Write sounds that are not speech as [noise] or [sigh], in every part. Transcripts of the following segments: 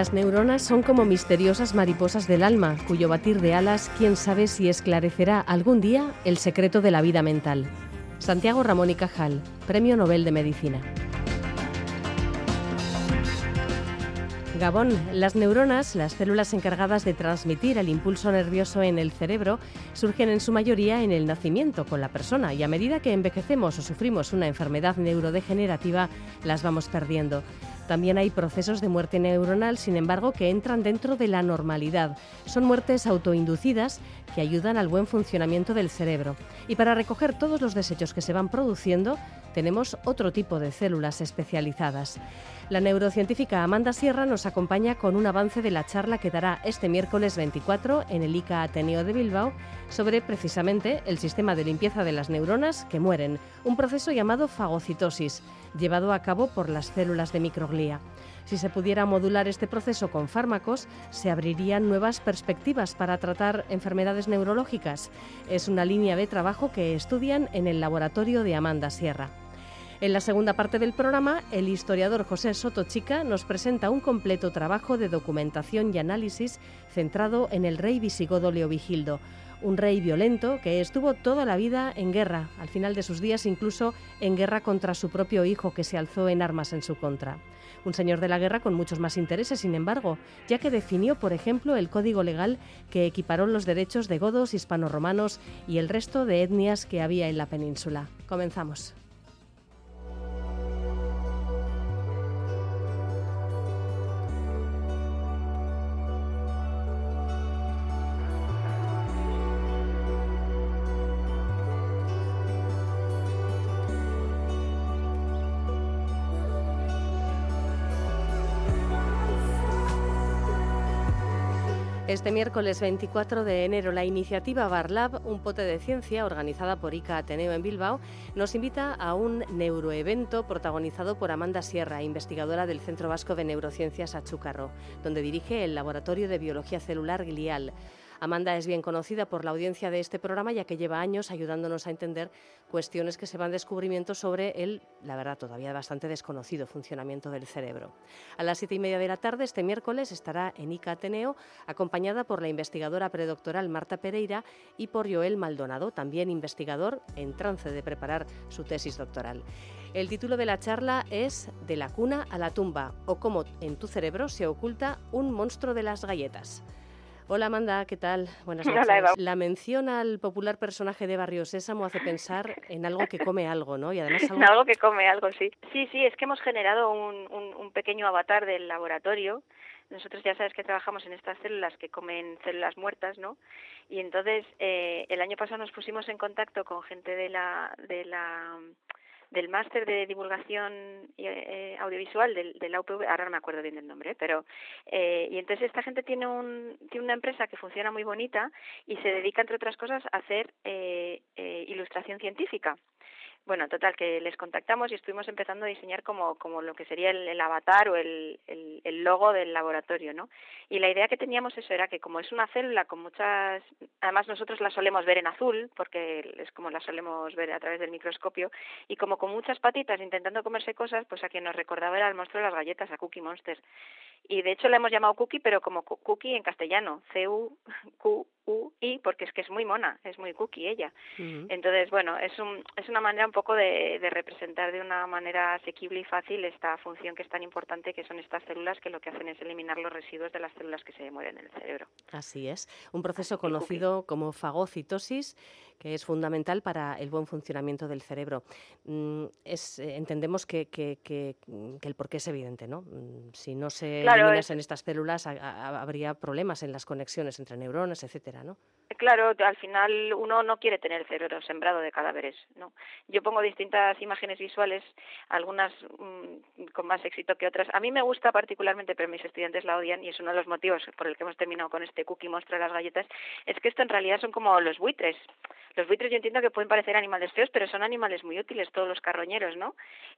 Las neuronas son como misteriosas mariposas del alma, cuyo batir de alas, quién sabe si esclarecerá algún día el secreto de la vida mental. Santiago Ramón y Cajal, Premio Nobel de Medicina. Gabón, las neuronas, las células encargadas de transmitir el impulso nervioso en el cerebro, surgen en su mayoría en el nacimiento con la persona y a medida que envejecemos o sufrimos una enfermedad neurodegenerativa, las vamos perdiendo. También hay procesos de muerte neuronal, sin embargo, que entran dentro de la normalidad. Son muertes autoinducidas que ayudan al buen funcionamiento del cerebro. Y para recoger todos los desechos que se van produciendo, tenemos otro tipo de células especializadas. La neurocientífica Amanda Sierra nos acompaña con un avance de la charla que dará este miércoles 24 en el ICA Ateneo de Bilbao sobre precisamente el sistema de limpieza de las neuronas que mueren, un proceso llamado fagocitosis, llevado a cabo por las células de microglía. Si se pudiera modular este proceso con fármacos, se abrirían nuevas perspectivas para tratar enfermedades neurológicas. Es una línea de trabajo que estudian en el laboratorio de Amanda Sierra. En la segunda parte del programa, el historiador José Soto Chica nos presenta un completo trabajo de documentación y análisis centrado en el rey visigodo Leovigildo, un rey violento que estuvo toda la vida en guerra, al final de sus días incluso en guerra contra su propio hijo que se alzó en armas en su contra. Un señor de la guerra con muchos más intereses, sin embargo, ya que definió, por ejemplo, el código legal que equiparó los derechos de godos, hispanoromanos y el resto de etnias que había en la península. Comenzamos. Este miércoles 24 de enero, la iniciativa Barlab, un pote de ciencia organizada por ICA Ateneo en Bilbao, nos invita a un neuroevento protagonizado por Amanda Sierra, investigadora del Centro Vasco de Neurociencias Achúcarro, donde dirige el Laboratorio de Biología Celular Glial. Amanda es bien conocida por la audiencia de este programa ya que lleva años ayudándonos a entender cuestiones que se van descubrimiento sobre el, la verdad, todavía bastante desconocido funcionamiento del cerebro. A las siete y media de la tarde, este miércoles, estará en ICA Ateneo, acompañada por la investigadora predoctoral Marta Pereira y por Joel Maldonado, también investigador en trance de preparar su tesis doctoral. El título de la charla es De la cuna a la tumba o cómo en tu cerebro se oculta un monstruo de las galletas. Hola Amanda, ¿qué tal? Buenas [laughs] noches. Hola, La mención al popular personaje de Barrio Sésamo hace pensar en algo que come algo, ¿no? Y además [laughs] algo... algo que come algo, sí. Sí, sí, es que hemos generado un, un, pequeño avatar del laboratorio nosotros ya sabes que trabajamos en estas células que comen células muertas, ¿no? Y entonces eh, el año pasado nos pusimos en contacto con gente de la de la del máster de divulgación eh, audiovisual del, del la ahora no me acuerdo bien del nombre, pero eh, y entonces esta gente tiene un tiene una empresa que funciona muy bonita y se dedica entre otras cosas a hacer eh, eh ilustración científica. Bueno, total, que les contactamos y estuvimos empezando a diseñar como, como lo que sería el, avatar o el, el, el, logo del laboratorio, ¿no? Y la idea que teníamos eso era que como es una célula con muchas, además nosotros la solemos ver en azul, porque es como la solemos ver a través del microscopio, y como con muchas patitas intentando comerse cosas, pues a quien nos recordaba era el monstruo de las galletas, a Cookie Monster. Y de hecho la hemos llamado Cookie, pero como Cookie en castellano, C-U-Q-U-I, porque es que es muy mona, es muy cookie ella. Entonces, bueno, es, un, es una manera un poco de, de, representar de una manera asequible y fácil esta función que es tan importante, que son estas células que lo que hacen es eliminar los residuos de las células que se mueren en el cerebro. Así es, un proceso conocido como fagocitosis que es fundamental para el buen funcionamiento del cerebro. Mm, es, eh, entendemos que, que, que, el porqué es evidente, ¿no? Mm, si no se eliminan en estas células, habría problemas en las conexiones entre neuronas, etcétera, ¿no? Claro, al final uno no quiere tener el cerebro sembrado de cadáveres, ¿no? Yo pongo distintas imágenes visuales, algunas mm, con más éxito que otras. A mí me gusta particularmente, pero mis estudiantes la odian y es uno de los motivos por el que hemos terminado con este cookie monstruo de las galletas, es que esto en realidad son como los buitres. Los buitres yo entiendo que pueden parecer animales feos, pero son animales muy útiles, todos los carroñeros, ¿no?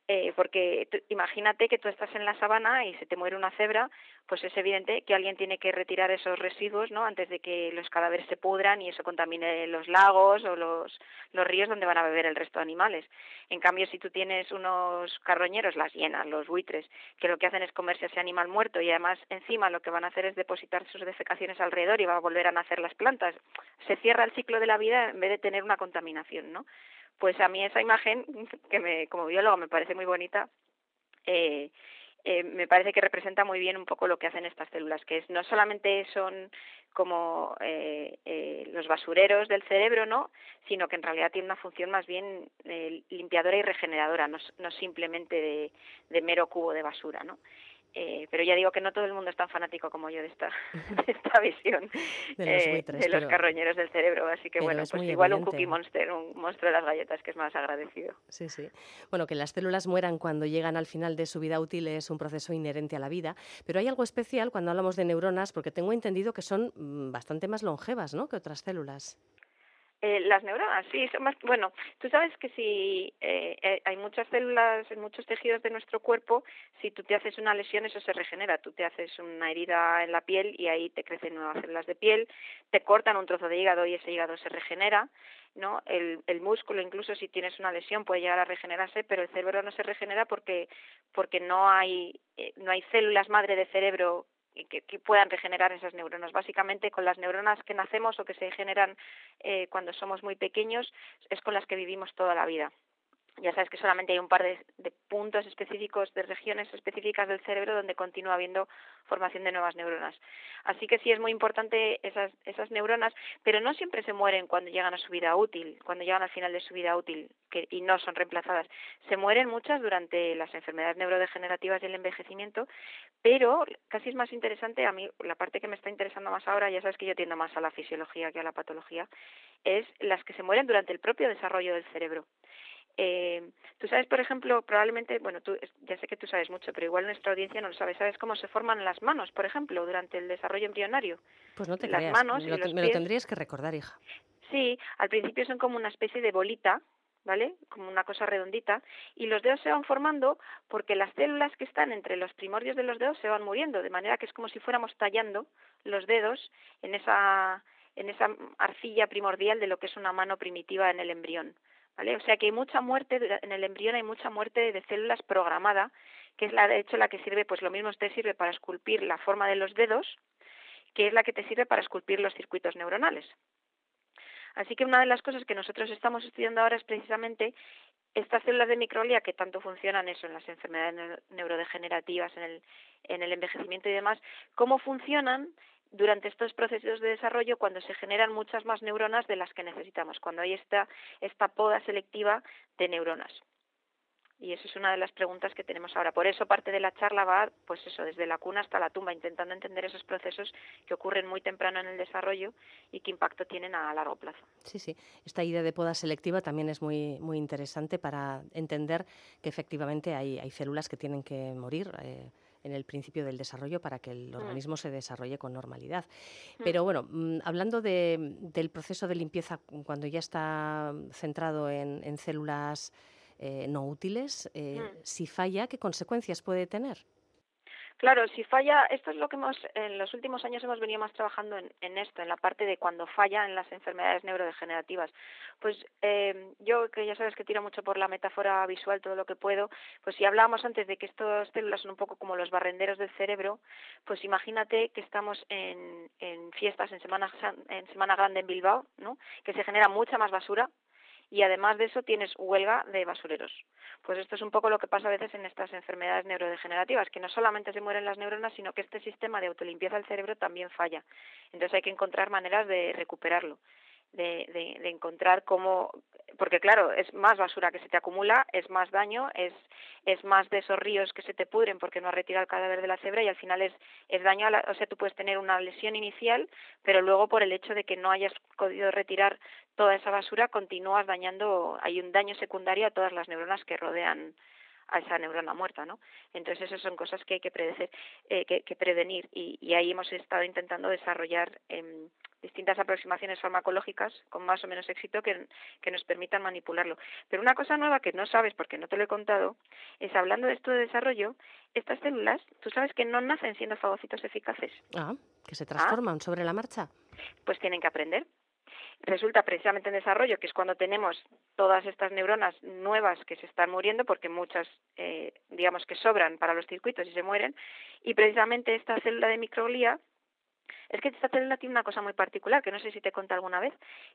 Eh, porque imagínate que tú estás en la sabana y se te muere una cebra, pues es evidente que alguien tiene que retirar esos residuos, ¿no? Antes de que los cadáveres se pudran y eso contamine los lagos o los, ríos donde van a beber el resto de animales. En cambio, si tú tienes unos carroñeros, las hienas, los buitres, que lo que hacen es comerse ese animal muerto y además encima lo que van a hacer es depositar sus defecaciones alrededor y va a volver a nacer las plantas. Se cierra el ciclo de la vida en vez de tener una contaminación, ¿no? Pues a mí esa imagen, [laughs] que me, como biólogo me parece muy bonita, eh, eh, me parece que representa muy bien un poco lo que hacen estas células, que es, no solamente son como eh, eh, los basureros del cerebro, ¿no? sino que en realidad tiene una función más bien limpiadora y regeneradora, no, no simplemente de, de, mero cubo de basura. ¿no? Eh, pero ya digo que no todo el mundo es tan fanático como yo de esta, [laughs] de esta visión de los, eh, de los carroñeros del cerebro. Así que bueno, pues igual un cookie monster, un monstruo de las galletas que es más agradecido. Sí, sí. Bueno, que las células mueran cuando llegan al final de su vida útil es un proceso inherente a la vida, pero hay algo especial cuando hablamos de neuronas, porque tengo entendido que son mm, bastante más longevas ¿no? que otras células. Eh, las neuronas, sí, son más, bueno, tú sabes que si eh, eh, hay muchas células en muchos tejidos de nuestro cuerpo, si tú te haces una lesión eso se regenera, tú te haces una herida en la piel y ahí te crecen nuevas células de piel, te cortan un trozo de hígado y ese hígado se regenera, ¿no? El, el músculo incluso si tienes una lesión puede llegar a regenerarse, pero el cerebro no se regenera porque porque no hay eh, no hay células madre de cerebro que, que, puedan regenerar esas neuronas. Básicamente con las neuronas que nacemos o que se generan eh, cuando somos muy pequeños es con las que vivimos toda la vida ya sabes que solamente hay un par de, puntos específicos, de regiones específicas del cerebro donde continúa habiendo formación de nuevas neuronas. Así que sí es muy importante esas, neuronas, pero no siempre se mueren cuando llegan a su vida útil, cuando llegan al final de su vida útil y no son reemplazadas. Se mueren muchas durante las enfermedades neurodegenerativas y el envejecimiento, pero casi es más interesante, a mí la parte que me está interesando más ahora, ya sabes que yo tiendo más a la fisiología que a la patología, es las que se mueren durante el propio desarrollo del cerebro. Eh, tú sabes, por ejemplo, probablemente, bueno, tú, ya sé que tú sabes mucho, pero igual nuestra audiencia no lo sabe. ¿Sabes cómo se forman las manos, por ejemplo, durante el desarrollo embrionario? Pues no te las creas. manos me, lo, me lo tendrías que recordar, hija. Sí, al principio son como una especie de bolita, ¿vale? Como una cosa redondita, y los dedos se van formando porque las células que están entre los primordios de los dedos se van muriendo, de manera que es como si fuéramos tallando los dedos en esa en esa arcilla primordial de lo que es una mano primitiva en el embrión. ¿Vale? O sea que hay mucha muerte en el embrión hay mucha muerte de células programada, que es la de hecho la que sirve, pues lo mismo te sirve para esculpir la forma de los dedos, que es la que te sirve para esculpir los circuitos neuronales. Así que una de las cosas que nosotros estamos estudiando ahora es precisamente estas células de microglia que tanto funcionan eso en las enfermedades neurodegenerativas, en el, en el envejecimiento y demás, cómo funcionan durante estos procesos de desarrollo cuando se generan muchas más neuronas de las que necesitamos, cuando hay esta, esta poda selectiva de neuronas. Y eso es una de las preguntas que tenemos ahora. Por eso parte de la charla va, pues eso, desde la cuna hasta la tumba, intentando entender esos procesos que ocurren muy temprano en el desarrollo y qué impacto tienen a largo plazo. Sí, sí. Esta idea de poda selectiva también es muy, muy interesante para entender que efectivamente hay, hay células que tienen que morir. Eh, en el principio del desarrollo para que el organismo mm. se desarrolle con normalidad. Mm. Pero bueno, mm, hablando de, del proceso de limpieza cuando ya está centrado en, en células eh, no útiles, eh, si falla, ¿qué consecuencias puede tener? Claro, si falla, esto es lo que hemos, en los últimos años hemos venido más trabajando en, en esto, en la parte de cuando falla en las enfermedades neurodegenerativas. Pues eh, yo, que ya sabes que tiro mucho por la metáfora visual todo lo que puedo, pues si hablábamos antes de que estas células son un poco como los barrenderos del cerebro, pues imagínate que estamos en, en fiestas, en Semana, en Semana Grande en Bilbao, ¿no? que se genera mucha más basura, y además de eso tienes huelga de basureros. Pues esto es un poco lo que pasa a veces en estas enfermedades neurodegenerativas, que no solamente se mueren las neuronas, sino que este sistema de autolimpieza del cerebro también falla. Entonces hay que encontrar maneras de recuperarlo. De, de, encontrar cómo porque claro es más basura que se te acumula es más daño es es más de esos ríos que se te pudren porque no has retirado el cadáver de la cebra y al final es es daño a la, o sea tú puedes tener una lesión inicial pero luego por el hecho de que no hayas podido retirar toda esa basura continúas dañando hay un daño secundario a todas las neuronas que rodean a esa neurona muerta, ¿no? Entonces esas son cosas que hay que, predecer, eh, que, que, prevenir y, y, ahí hemos estado intentando desarrollar eh, distintas aproximaciones farmacológicas con más o menos éxito que, que, nos permitan manipularlo. Pero una cosa nueva que no sabes porque no te lo he contado es hablando de esto de desarrollo, estas células, tú sabes que no nacen siendo fagocitos eficaces. Ah, que se transforman ¿Ah? sobre la marcha. Pues tienen que aprender resulta precisamente en desarrollo, que es cuando tenemos todas estas neuronas nuevas que se están muriendo, porque muchas, eh, digamos que sobran para los circuitos y se mueren, y precisamente esta célula de microglía, es que esta célula tiene una cosa muy particular, que no sé si te conté alguna vez,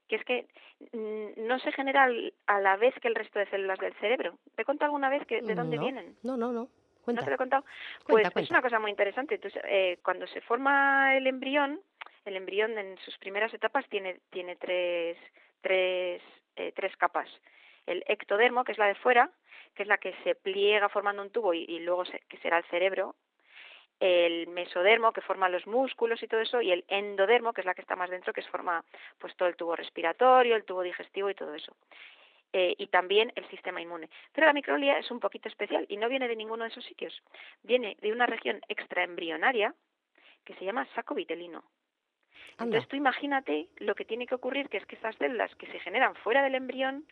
que es que no se genera a la vez que el resto de células del cerebro. ¿Te he alguna vez que, de dónde vienen? No, no, no. ¿No te lo he contado? Pues es una cosa muy interesante. Entonces, eh, cuando se forma el embrión, el embrión en sus primeras etapas tiene, tiene tres, tres, eh, tres capas. El ectodermo, que es la de fuera, que es la que se pliega formando un tubo y, luego se, que será el cerebro. El mesodermo, que forma los músculos y todo eso, y el endodermo, que es la que está más dentro, que forma pues todo el tubo respiratorio, el tubo digestivo y todo eso. Eh, y también el sistema inmune. Pero la microglía es un poquito especial y no viene de ninguno de esos sitios. Viene de una región extraembrionaria que se llama saco vitelino. Entonces tú imagínate lo que tiene que ocurrir, que es que esas células que se generan fuera del embrión,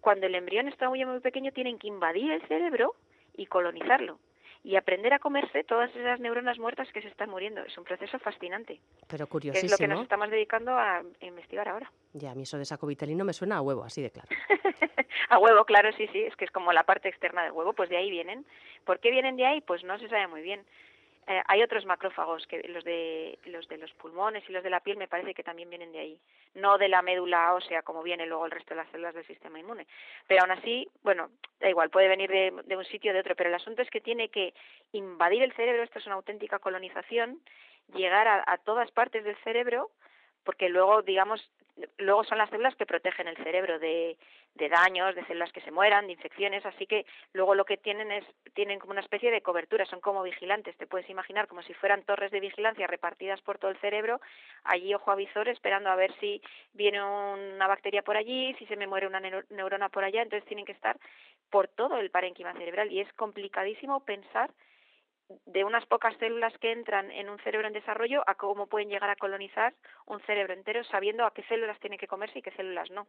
cuando el embrión está muy, muy pequeño, tienen que invadir el cerebro y colonizarlo y aprender a comerse todas esas neuronas muertas que se están muriendo. Es un proceso fascinante. Pero curiosísimo. es lo que nos estamos dedicando a investigar ahora. Ya, a mí eso de saco vitelino me suena a huevo, así de claro. [laughs] a huevo, claro, sí, sí, es que es como la parte externa del huevo, pues de ahí vienen. ¿Por qué vienen de ahí? Pues no se sabe muy bien. Eh, hay otros macrófagos, que los de, los de los pulmones y los de la piel me parece que también vienen de ahí, no de la médula ósea como viene luego el resto de las células del sistema inmune. Pero aún así, bueno, da igual, puede venir de, un sitio o de otro, pero el asunto es que tiene que invadir el cerebro, esto es una auténtica colonización, llegar a, a todas partes del cerebro, porque luego, digamos, luego son las células que protegen el cerebro de, de daños, de células que se mueran, de infecciones, así que luego lo que tienen es, tienen como una especie de cobertura, son como vigilantes, te puedes imaginar como si fueran torres de vigilancia repartidas por todo el cerebro, allí ojo avisor esperando a ver si viene una bacteria por allí, si se me muere una neurona por allá, entonces tienen que estar por todo el parénquima cerebral y es complicadísimo pensar de unas pocas células que entran en un cerebro en desarrollo a cómo pueden llegar a colonizar un cerebro entero sabiendo a qué células tiene que comerse y qué células no.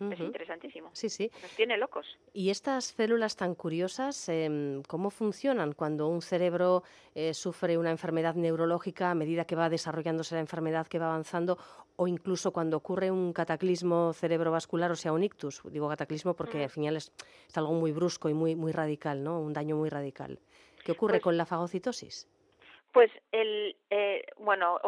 Es interesantísimo. Sí, sí. Nos tiene locos. ¿Y estas células tan curiosas, eh, cómo funcionan cuando un cerebro eh, sufre una enfermedad neurológica a medida que va desarrollándose la enfermedad, que va avanzando, o incluso cuando ocurre un cataclismo cerebrovascular, o sea, un ictus? Digo cataclismo porque al final es, es, algo muy brusco y muy, muy radical, ¿no? Un daño muy radical. ¿Qué ocurre pues, con la fagocitosis? Pues el eh, bueno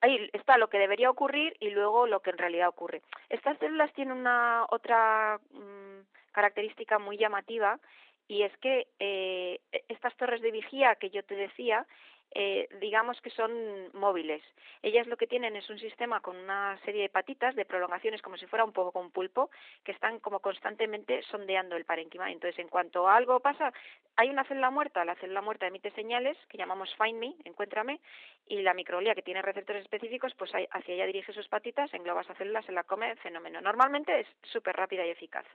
ahí está lo que debería ocurrir y luego lo que en realidad ocurre. Estas células tienen una otra mmm, característica muy llamativa y es que eh, estas torres de vigía que yo te decía eh, digamos que son móviles. Ellas lo que tienen es un sistema con una serie de patitas, de prolongaciones, como si fuera un poco un pulpo, que están como constantemente sondeando el parénquima. Entonces, en cuanto algo pasa, hay una célula muerta, la célula muerta emite señales que llamamos find me, encuéntrame, y la microglía que tiene receptores específicos, pues hacia ella dirige sus patitas, engloba esa célula, se la come, fenómeno. Normalmente es súper rápida y eficaz.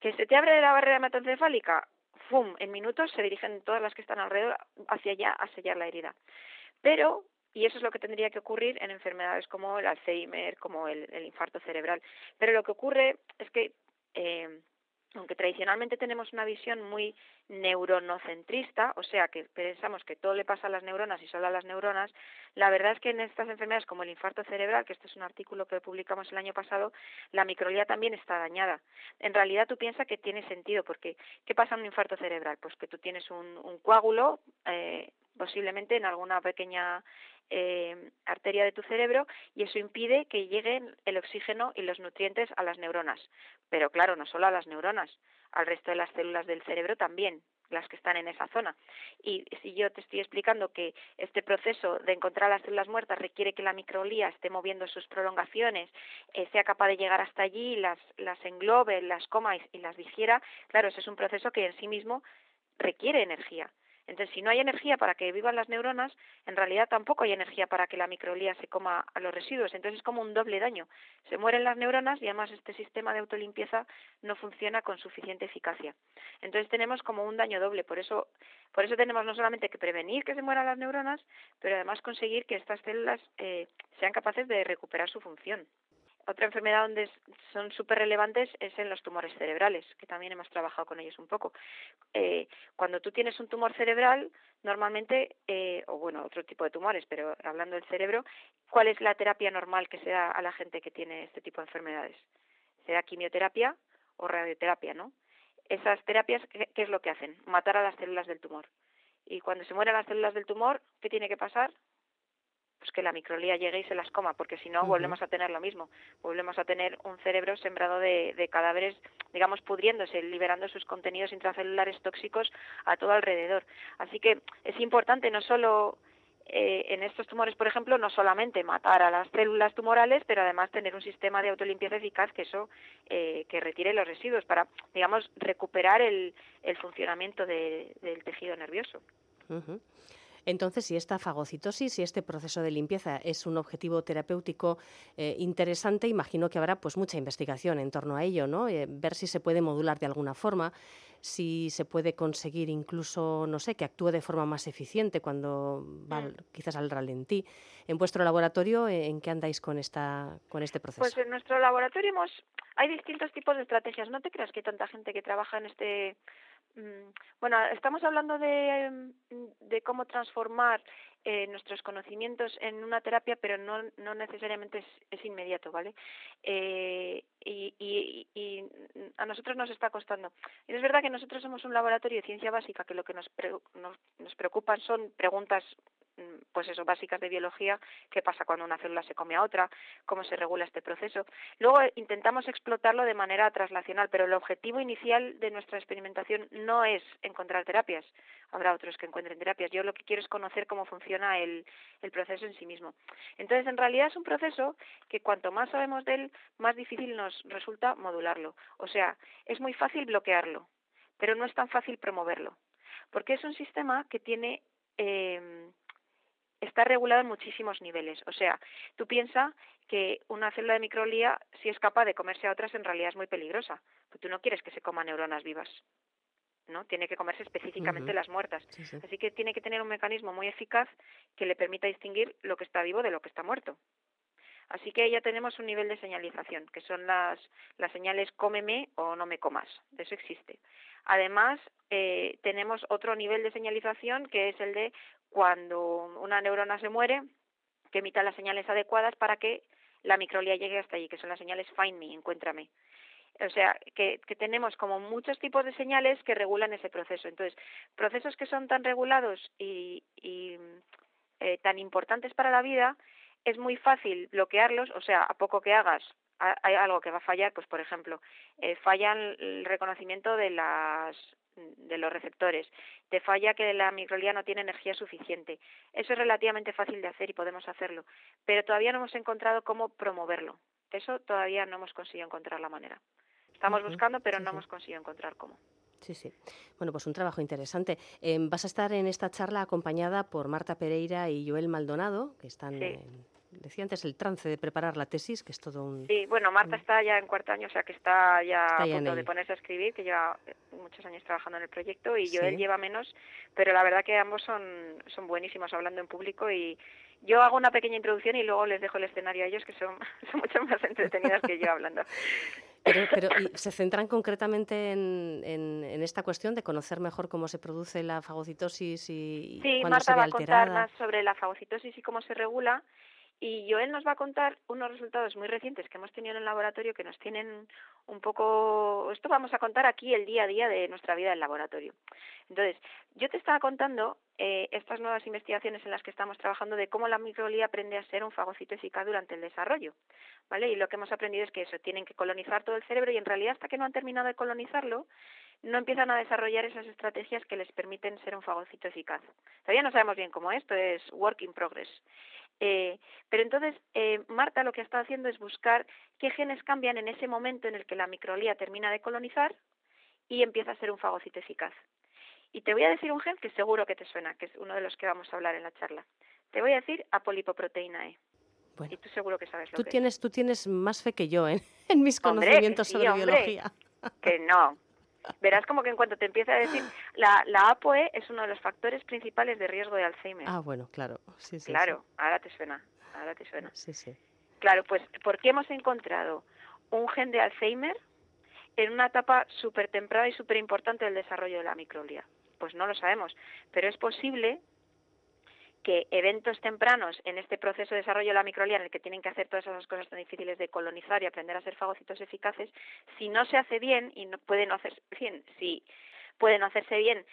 ¿Que se te abre la barrera hematoencefálica? ¡Fum!, en minutos se dirigen todas las que están alrededor hacia allá a sellar la herida. Pero, y eso es lo que tendría que ocurrir en enfermedades como el Alzheimer, como el, el infarto cerebral. Pero lo que ocurre es que eh, aunque tradicionalmente tenemos una visión muy neuronocentrista, o sea, que pensamos que todo le pasa a las neuronas y solo a las neuronas, la verdad es que en estas enfermedades como el infarto cerebral, que este es un artículo que publicamos el año pasado, la microglía también está dañada. En realidad tú piensas que tiene sentido, porque ¿qué pasa en un infarto cerebral? Pues que tú tienes un, un coágulo, eh, posiblemente en alguna pequeña eh, arteria de tu cerebro y eso impide que lleguen el oxígeno y los nutrientes a las neuronas. Pero claro, no solo a las neuronas, al resto de las células del cerebro también las que están en esa zona. Y si yo te estoy explicando que este proceso de encontrar las células muertas requiere que la microglía esté moviendo sus prolongaciones, eh, sea capaz de llegar hasta allí, las, las englobe, las coma y las digiera, claro, ese es un proceso que en sí mismo requiere energía. Entonces, si no hay energía para que vivan las neuronas, en realidad tampoco hay energía para que la microglía se coma a los residuos. Entonces, es como un doble daño. Se mueren las neuronas y además este sistema de autolimpieza no funciona con suficiente eficacia. Entonces, tenemos como un daño doble. Por eso, por eso tenemos no solamente que prevenir que se mueran las neuronas, pero además conseguir que estas células eh, sean capaces de recuperar su función. Otra enfermedad donde son súper relevantes es en los tumores cerebrales, que también hemos trabajado con ellos un poco. Eh, cuando tú tienes un tumor cerebral, normalmente, eh, o bueno, otro tipo de tumores, pero hablando del cerebro, ¿cuál es la terapia normal que se da a la gente que tiene este tipo de enfermedades? ¿Será quimioterapia o radioterapia, no? Esas terapias, ¿qué, ¿qué es lo que hacen? Matar a las células del tumor. Y cuando se mueren las células del tumor, ¿qué tiene que pasar? Pues que la microlía llegue y se las coma, porque si no volvemos a tener lo mismo, volvemos a tener un cerebro sembrado de, de, cadáveres, digamos, pudriéndose, liberando sus contenidos intracelulares tóxicos a todo alrededor. Así que es importante no solo eh, en estos tumores, por ejemplo, no solamente matar a las células tumorales, pero además tener un sistema de autolimpieza eficaz que eso eh, que retire los residuos para, digamos, recuperar el, el funcionamiento de, del tejido nervioso. Entonces, si esta fagocitosis y este proceso de limpieza es un objetivo terapéutico eh, interesante, imagino que habrá pues mucha investigación en torno a ello, ¿no? Eh, ver si se puede modular de alguna forma, si se puede conseguir incluso, no sé, que actúe de forma más eficiente cuando va mm. quizás al ralentí. En vuestro laboratorio, ¿en qué andáis con esta con este proceso? Pues en nuestro laboratorio hemos, hay distintos tipos de estrategias. No te creas que hay tanta gente que trabaja en este bueno, estamos hablando de, mm, de cómo transformar eh, nuestros conocimientos en una terapia, pero no, no necesariamente es, es inmediato, ¿vale? Eh, y, y, y, a nosotros nos está costando. Es verdad que nosotros somos un laboratorio de ciencia básica, que lo que nos, nos, nos preocupan son preguntas Mm, pues eso, básicas de biología, qué pasa cuando una célula se come a otra, cómo se regula este proceso. Luego eh, intentamos explotarlo de manera traslacional, pero el objetivo inicial de nuestra experimentación no es encontrar terapias. Habrá otros que encuentren terapias. Yo lo que quiero es conocer cómo funciona el, el proceso en sí mismo. Entonces, en realidad es un proceso que cuanto más sabemos de él, más difícil nos resulta modularlo. O sea, es muy fácil bloquearlo, pero no es tan fácil promoverlo. Porque es un sistema que tiene eh, está regulado en muchísimos niveles. O sea, tú piensas que una célula de microglía, si es capaz de comerse a otras, en realidad es muy peligrosa. Porque tú no quieres que se coma neuronas vivas. ¿no? Tiene que comerse específicamente las muertas. Así que tiene que tener un mecanismo muy eficaz que le permita distinguir lo que está vivo de lo que está muerto. Así que ya tenemos un nivel de señalización, que son las, las señales cómeme o no me comas. Eso existe. Además, eh, tenemos otro nivel de señalización que es el de cuando una neurona se muere, que emita las señales adecuadas para que la microglía llegue hasta allí, que son las señales find me, encuéntrame. O sea, que, tenemos como muchos tipos de señales que regulan ese proceso. Entonces, procesos que son tan regulados y, y eh, tan importantes para la vida, es muy fácil bloquearlos, o sea, a poco que hagas hay algo que va a fallar, pues por ejemplo, eh, falla el reconocimiento de las de los receptores, te falla que la microglía no tiene energía suficiente. Eso es relativamente fácil de hacer y podemos hacerlo, pero todavía no hemos encontrado cómo promoverlo. Eso todavía no hemos conseguido encontrar la manera. Estamos buscando, pero no hemos conseguido encontrar cómo. Sí, sí. Bueno, pues un trabajo interesante. Eh, vas a estar en esta charla acompañada por Marta Pereira y Joel Maldonado, que están en decía antes, el trance de preparar la tesis, que es todo un... Sí, bueno, Marta está ya en cuarto año, o sea que está ya a punto de ponerse a escribir, que lleva muchos años trabajando en el proyecto, y yo él lleva menos, pero la verdad que ambos son, son buenísimos hablando en público y yo hago una pequeña introducción y luego les dejo el escenario a ellos, que son, [laughs] son mucho más entretenidas que yo hablando. Pero, pero se centran concretamente en, en, esta cuestión de conocer mejor cómo se produce la fagocitosis y sí, cuándo Marta se ve va alterada. a contar más sobre la fagocitosis y cómo se regula y Joel nos va a contar unos resultados muy recientes que hemos tenido en el laboratorio que nos tienen un poco... Esto vamos a contar aquí el día a día de nuestra vida en laboratorio. Entonces, yo te estaba contando eh, estas nuevas investigaciones en las que estamos trabajando de cómo la microglía aprende a ser un fagocito eficaz durante el desarrollo. ¿vale? Y lo que hemos aprendido es que eso, tienen que colonizar todo el cerebro y en realidad hasta que no han terminado de colonizarlo, no empiezan a desarrollar esas estrategias que les permiten ser un fagocito eficaz. Todavía no sabemos bien cómo esto es work in progress. Eh, pero entonces, eh, Marta lo que ha estado haciendo es buscar qué genes cambian en ese momento en el que la microglía termina de colonizar y empieza a ser un fagocito eficaz. Y te voy a decir un gen que seguro que te suena, que es uno de los que vamos a hablar en la charla. Te voy a decir apolipoproteína E. y tú seguro que sabes lo tú que tienes, Tú tienes más fe que yo ¿eh? [laughs] en mis conocimientos sobre biología. Que no. Verás como que en cuanto te empiece a decir, la, la ApoE es uno de los factores principales de riesgo de Alzheimer. Ah, bueno, claro. Sí, sí, claro, ahora te suena. Ahora te suena. Sí, sí. Claro, pues, ¿por qué hemos encontrado un gen de Alzheimer en una etapa súper temprana y súper importante del desarrollo de la microglia? Pues no lo sabemos, pero es posible que eventos tempranos en este proceso de desarrollo de la microglia, en el que tienen que hacer todas esas cosas tan difíciles de colonizar y aprender a ser fagocitos eficaces, si no se hace bien y no puede no hacerse bien, si no hacerse bien,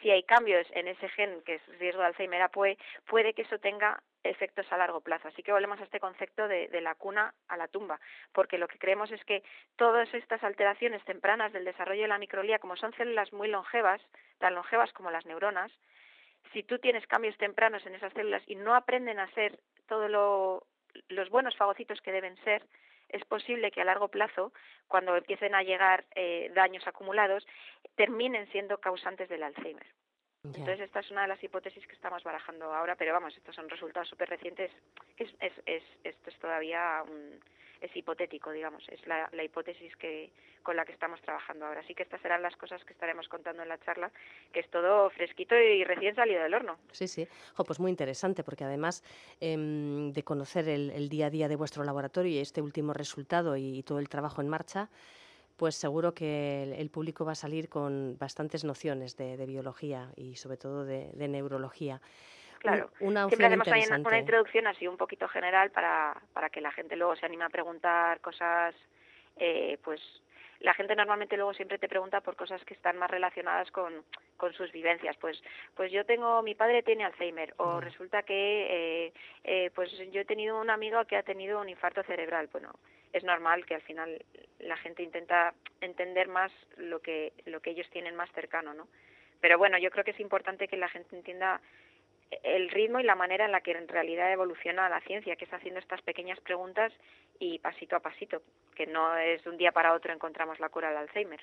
si hay cambios en ese gen que es riesgo de Alzheimer puede que eso tenga efectos a largo plazo. Así que volvemos a este concepto de, de, la cuna a la tumba, porque lo que creemos es que todas estas alteraciones tempranas del desarrollo de la microlía, como son células muy longevas, tan longevas como las neuronas, si tú tienes cambios tempranos en esas células y no aprenden a ser todos los buenos fagocitos que deben ser, es posible que a largo plazo, cuando empiecen a llegar eh, daños acumulados, terminen siendo causantes del Alzheimer. Entonces, esta es una de las hipótesis que estamos barajando ahora, pero vamos, estos son resultados súper recientes. Es, es, es, esto es todavía un, es hipotético, digamos, es la, la, hipótesis que, con la que estamos trabajando ahora. Así que estas serán las cosas que estaremos contando en la charla, que es todo fresquito y recién salido del horno. Sí, sí, pues muy interesante, porque además eh, de conocer el, día a día de vuestro laboratorio y este último resultado y, todo el trabajo en marcha, pues seguro que el, público va a salir con bastantes nociones de, biología y sobre todo de neurología. Claro, una siempre hacemos una, una, introducción así un poquito general para, para que la gente luego se anime a preguntar cosas, eh, pues la gente normalmente luego siempre te pregunta por cosas que están más relacionadas con, con sus vivencias. Pues, pues yo tengo, mi padre tiene Alzheimer, o mm. resulta que, eh, eh, pues yo he tenido un amigo que ha tenido un infarto cerebral. Bueno, es normal que al final la gente intenta entender más lo que, lo que ellos tienen más cercano, ¿no? Pero bueno, yo creo que es importante que la gente entienda el ritmo y la manera en la que en realidad evoluciona la ciencia, que es haciendo estas pequeñas preguntas y pasito a pasito, que no es de un día para otro encontramos la cura del Alzheimer.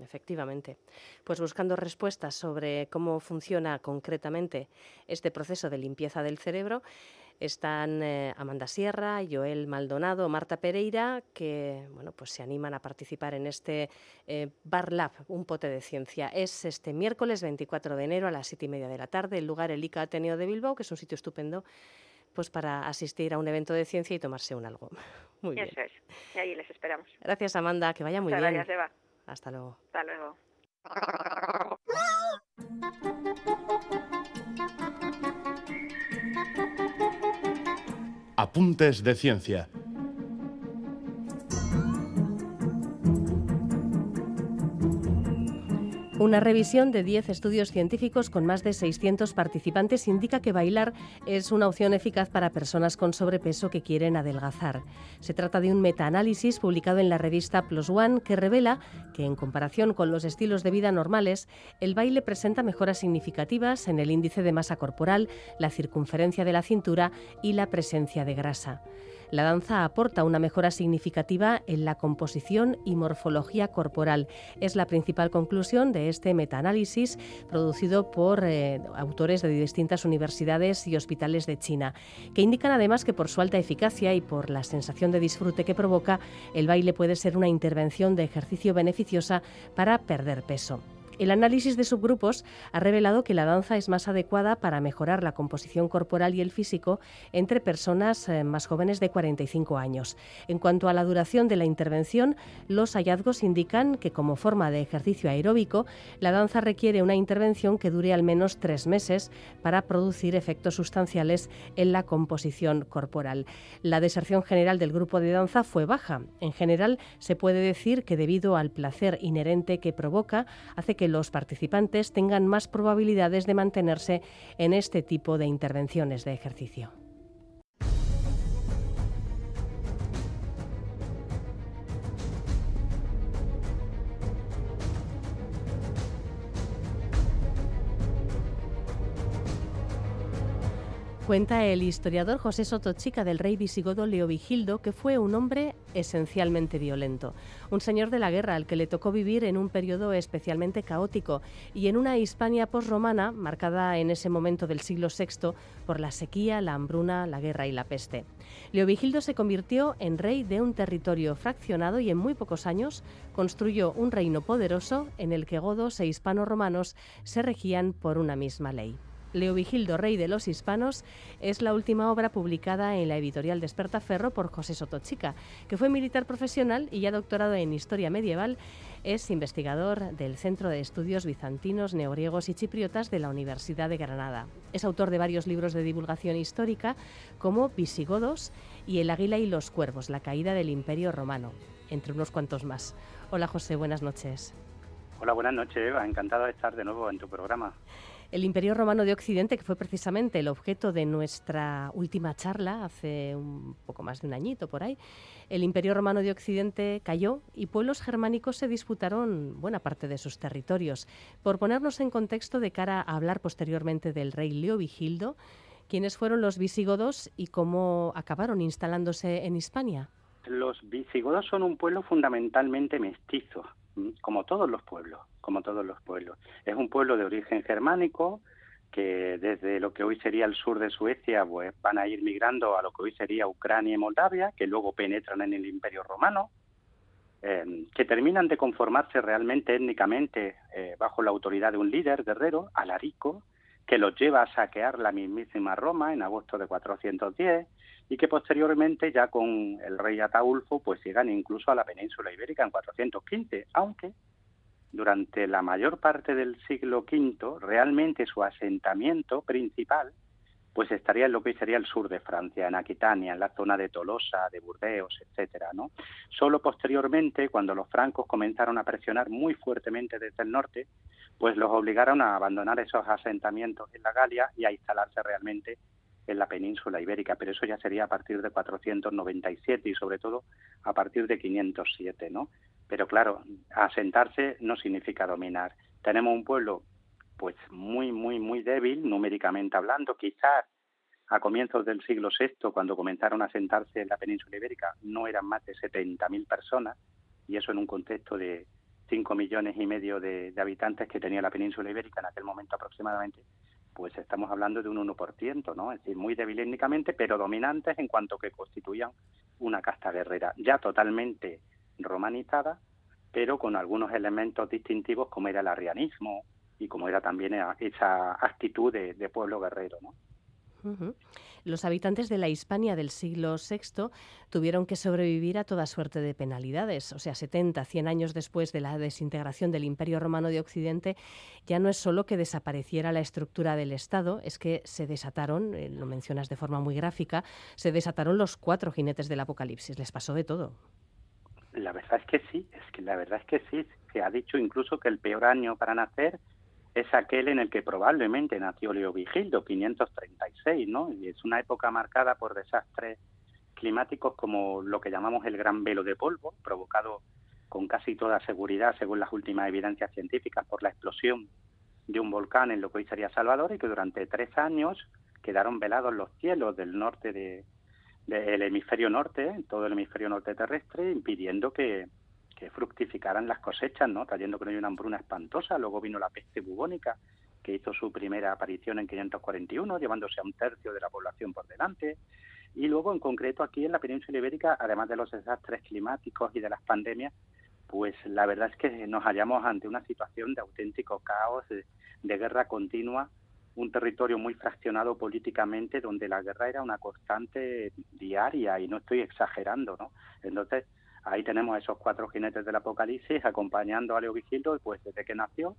Efectivamente. Pues buscando respuestas sobre cómo funciona concretamente este proceso de limpieza del cerebro, están eh, Amanda Sierra, Joel Maldonado, Marta Pereira, que bueno, pues se animan a participar en este eh, Bar Lab, un pote de ciencia. Es este miércoles 24 de enero a las siete y media de la tarde, el lugar el ICA Ateneo de Bilbao, que es un sitio estupendo pues para asistir a un evento de ciencia y tomarse un algo. [laughs] Muy bien. Eso es. Y ahí les esperamos. Gracias, Amanda. Que vaya muy Muchas bien. Gracias, Eva. Hasta luego. Hasta luego. [laughs] Apuntes de ciencia. Una revisión de 10 estudios científicos con más de 600 participantes indica que bailar es una opción eficaz para personas con sobrepeso que quieren adelgazar. Se trata de un metaanálisis publicado en la revista Plus One que revela que, en comparación con los estilos de vida normales, el baile presenta mejoras significativas en el índice de masa corporal, la circunferencia de la cintura y la presencia de grasa. La danza aporta una mejora significativa en la composición y morfología corporal. Es la principal conclusión de este metaanálisis producido por eh, autores de distintas universidades y hospitales de China, que indican además que por su alta eficacia y por la sensación de disfrute que provoca, el baile puede ser una intervención de ejercicio beneficiosa para perder peso. El análisis de subgrupos ha revelado que la danza es más adecuada para mejorar la composición corporal y el físico entre personas eh, más jóvenes de 45 años. En cuanto a la duración de la intervención, los hallazgos indican que como forma de ejercicio aeróbico, la danza requiere una intervención que dure al menos tres meses para producir efectos sustanciales en la composición corporal. La deserción general del grupo de danza fue baja. En general, se puede decir que debido al placer inherente que provoca, hace que los participantes tengan más probabilidades de mantenerse en este tipo de intervenciones de ejercicio. Cuenta el historiador José Sotochica del rey visigodo Leovigildo que fue un hombre esencialmente violento, un señor de la guerra al que le tocó vivir en un periodo especialmente caótico y en una Hispania posromana marcada en ese momento del siglo VI por la sequía, la hambruna, la guerra y la peste. Leovigildo se convirtió en rey de un territorio fraccionado y en muy pocos años construyó un reino poderoso en el que godos e hispano-romanos se regían por una misma ley. Leovigildo, rey de los hispanos, es la última obra publicada en la editorial Despertaferro por José Sotochica, que fue militar profesional y ya doctorado en historia medieval. Es investigador del Centro de Estudios Bizantinos, Neogriegos y Chipriotas de la Universidad de Granada. Es autor de varios libros de divulgación histórica, como Visigodos y El águila y los cuervos, la caída del Imperio Romano, entre unos cuantos más. Hola José, buenas noches. Hola, buenas noches, Eva. Encantado de estar de nuevo en tu programa. El Imperio Romano de Occidente, que fue precisamente el objeto de nuestra última charla hace un poco más de un añito por ahí, el Imperio Romano de Occidente cayó y pueblos germánicos se disputaron buena parte de sus territorios. Por ponernos en contexto de cara a hablar posteriormente del rey Leovigildo, ¿quiénes fueron los visigodos y cómo acabaron instalándose en Hispania? Los visigodos son un pueblo fundamentalmente mestizo, como todos los pueblos como todos los pueblos. Es un pueblo de origen germánico que desde lo que hoy sería el sur de Suecia pues van a ir migrando a lo que hoy sería Ucrania y Moldavia, que luego penetran en el Imperio Romano, eh, que terminan de conformarse realmente étnicamente eh, bajo la autoridad de un líder guerrero, Alarico, que los lleva a saquear la mismísima Roma en agosto de 410 y que posteriormente ya con el rey Ataulfo pues llegan incluso a la península ibérica en 415, aunque durante la mayor parte del siglo V, realmente su asentamiento principal pues estaría en lo que sería el sur de Francia, en Aquitania, en la zona de Tolosa, de Burdeos, etcétera, ¿no? Solo posteriormente, cuando los francos comenzaron a presionar muy fuertemente desde el norte, pues los obligaron a abandonar esos asentamientos en la Galia y a instalarse realmente en la península ibérica, pero eso ya sería a partir de 497 y sobre todo a partir de 507, ¿no? Pero claro, asentarse no significa dominar. Tenemos un pueblo pues muy, muy, muy débil numéricamente hablando. Quizás a comienzos del siglo VI, cuando comenzaron a asentarse en la península ibérica, no eran más de 70.000 personas, y eso en un contexto de 5 millones y medio de, habitantes que tenía la península ibérica en aquel momento aproximadamente, pues estamos hablando de un 1%, ¿no? Es decir, muy débil étnicamente, pero dominantes en cuanto que constituían una casta guerrera, ya totalmente romanizada, pero con algunos elementos distintivos como era el arrianismo y como era también esa actitud de, pueblo guerrero. Los habitantes de la Hispania del siglo VI tuvieron que sobrevivir a toda suerte de penalidades. O sea, 70, 100 años después de la desintegración del Imperio Romano de Occidente, ya no es solo que desapareciera la estructura del Estado, es que se desataron, eh, lo mencionas de forma muy gráfica, se desataron los cuatro jinetes del Apocalipsis. Les pasó de todo. La verdad es que sí, es que la verdad es que sí. Se ha dicho incluso que el peor año para nacer es aquel en el que probablemente nació Leovigildo, 536, ¿no? Y es una época marcada por desastres climáticos como lo que llamamos el gran velo de polvo, provocado con casi toda seguridad, según las últimas evidencias científicas, por la explosión de un volcán en lo que hoy sería Salvador y que durante tres años quedaron velados los cielos del norte de, del hemisferio norte, todo el hemisferio norte terrestre, impidiendo que, fructificaran las cosechas, ¿no? trayendo con ello una hambruna espantosa. Luego vino la peste bubónica, que hizo su primera aparición en 541, llevándose a un tercio de la población por delante. Y luego, en concreto, aquí en la península ibérica, además de los desastres climáticos y de las pandemias, pues la verdad es que nos hallamos ante una situación de auténtico caos, de guerra continua, un territorio muy fraccionado políticamente donde la guerra era una constante diaria y no estoy exagerando, ¿no? Entonces, ahí tenemos a esos cuatro jinetes del apocalipsis acompañando a Leovigildo pues desde que nació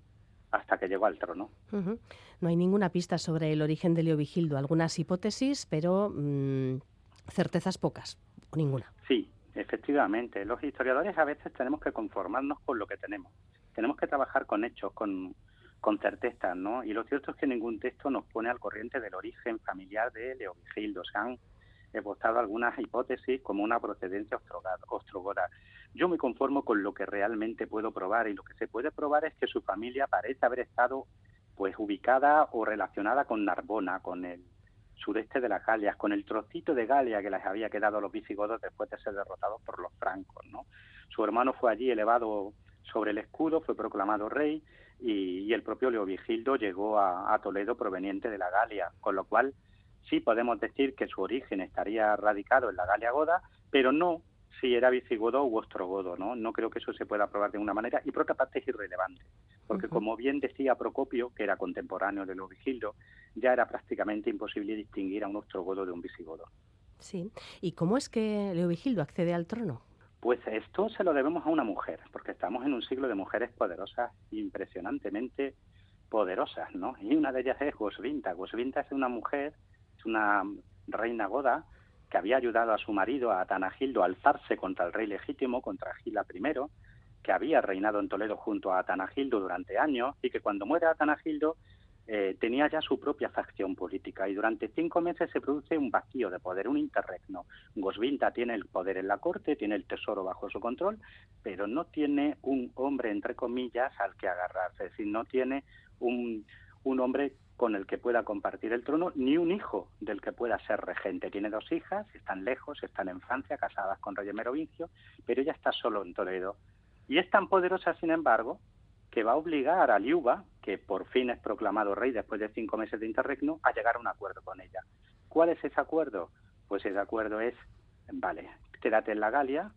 hasta que llegó al trono. No hay ninguna pista sobre el origen de Leovigildo, algunas hipótesis, pero mm, certezas pocas, o ninguna. Sí, efectivamente. Los historiadores a veces tenemos que conformarnos con lo que tenemos. Tenemos que trabajar con hechos, con, con certeza, ¿no? Y lo cierto es que ningún texto nos pone al corriente del origen familiar de Leovigildo. Se han evocado algunas hipótesis como una procedencia ostrogoda. Yo me conformo con lo que realmente puedo probar y lo que se puede probar es que su familia parece haber estado pues ubicada o relacionada con Narbona, con el sureste de las Galias, con el trocito de Galia que les había quedado a los visigodos después de ser derrotados por los francos. ¿no? Su hermano fue allí elevado sobre el escudo, fue proclamado rey y, el propio Leovigildo llegó a, Toledo proveniente de la Galia, con lo cual sí podemos decir que su origen estaría radicado en la Galia Goda, pero no si era visigodo u ostrogodo, ¿no? No creo que eso se pueda probar de una manera y por otra parte es irrelevante, porque como bien decía Procopio, que era contemporáneo de Leovigildo, ya era prácticamente imposible distinguir a un ostrogodo de un visigodo. Sí, ¿y cómo es que Leovigildo accede al trono? Pues esto se lo debemos a una mujer, porque estamos en un siglo de mujeres poderosas, impresionantemente poderosas, ¿no? Y una de ellas es Gosvinta. Gosvinta es una mujer, es una reina goda que había ayudado a su marido, a Atanagildo, a alzarse contra el rey legítimo, contra Gila I, que había reinado en Toledo junto a Atanagildo durante años y que cuando muere Atanagildo eh, tenía ya su propia facción política y durante cinco meses se produce un vacío de poder, un interregno. Gosvinta tiene el poder en la corte, tiene el tesoro bajo su control, pero no tiene un hombre, entre comillas, al que agarrarse, es decir, no tiene un, un hombre con el que pueda compartir el trono, ni un hijo del que pueda ser regente. Tiene dos hijas, están lejos, están en Francia, casadas con rey Merovingio, pero ella está solo en Toledo. Y es tan poderosa, sin embargo, que va a obligar a Liuba, que por fin es proclamado rey después de cinco meses de interregno, a llegar a un acuerdo con ella. ¿Cuál es ese acuerdo? Pues ese acuerdo es, vale, quédate en la Galia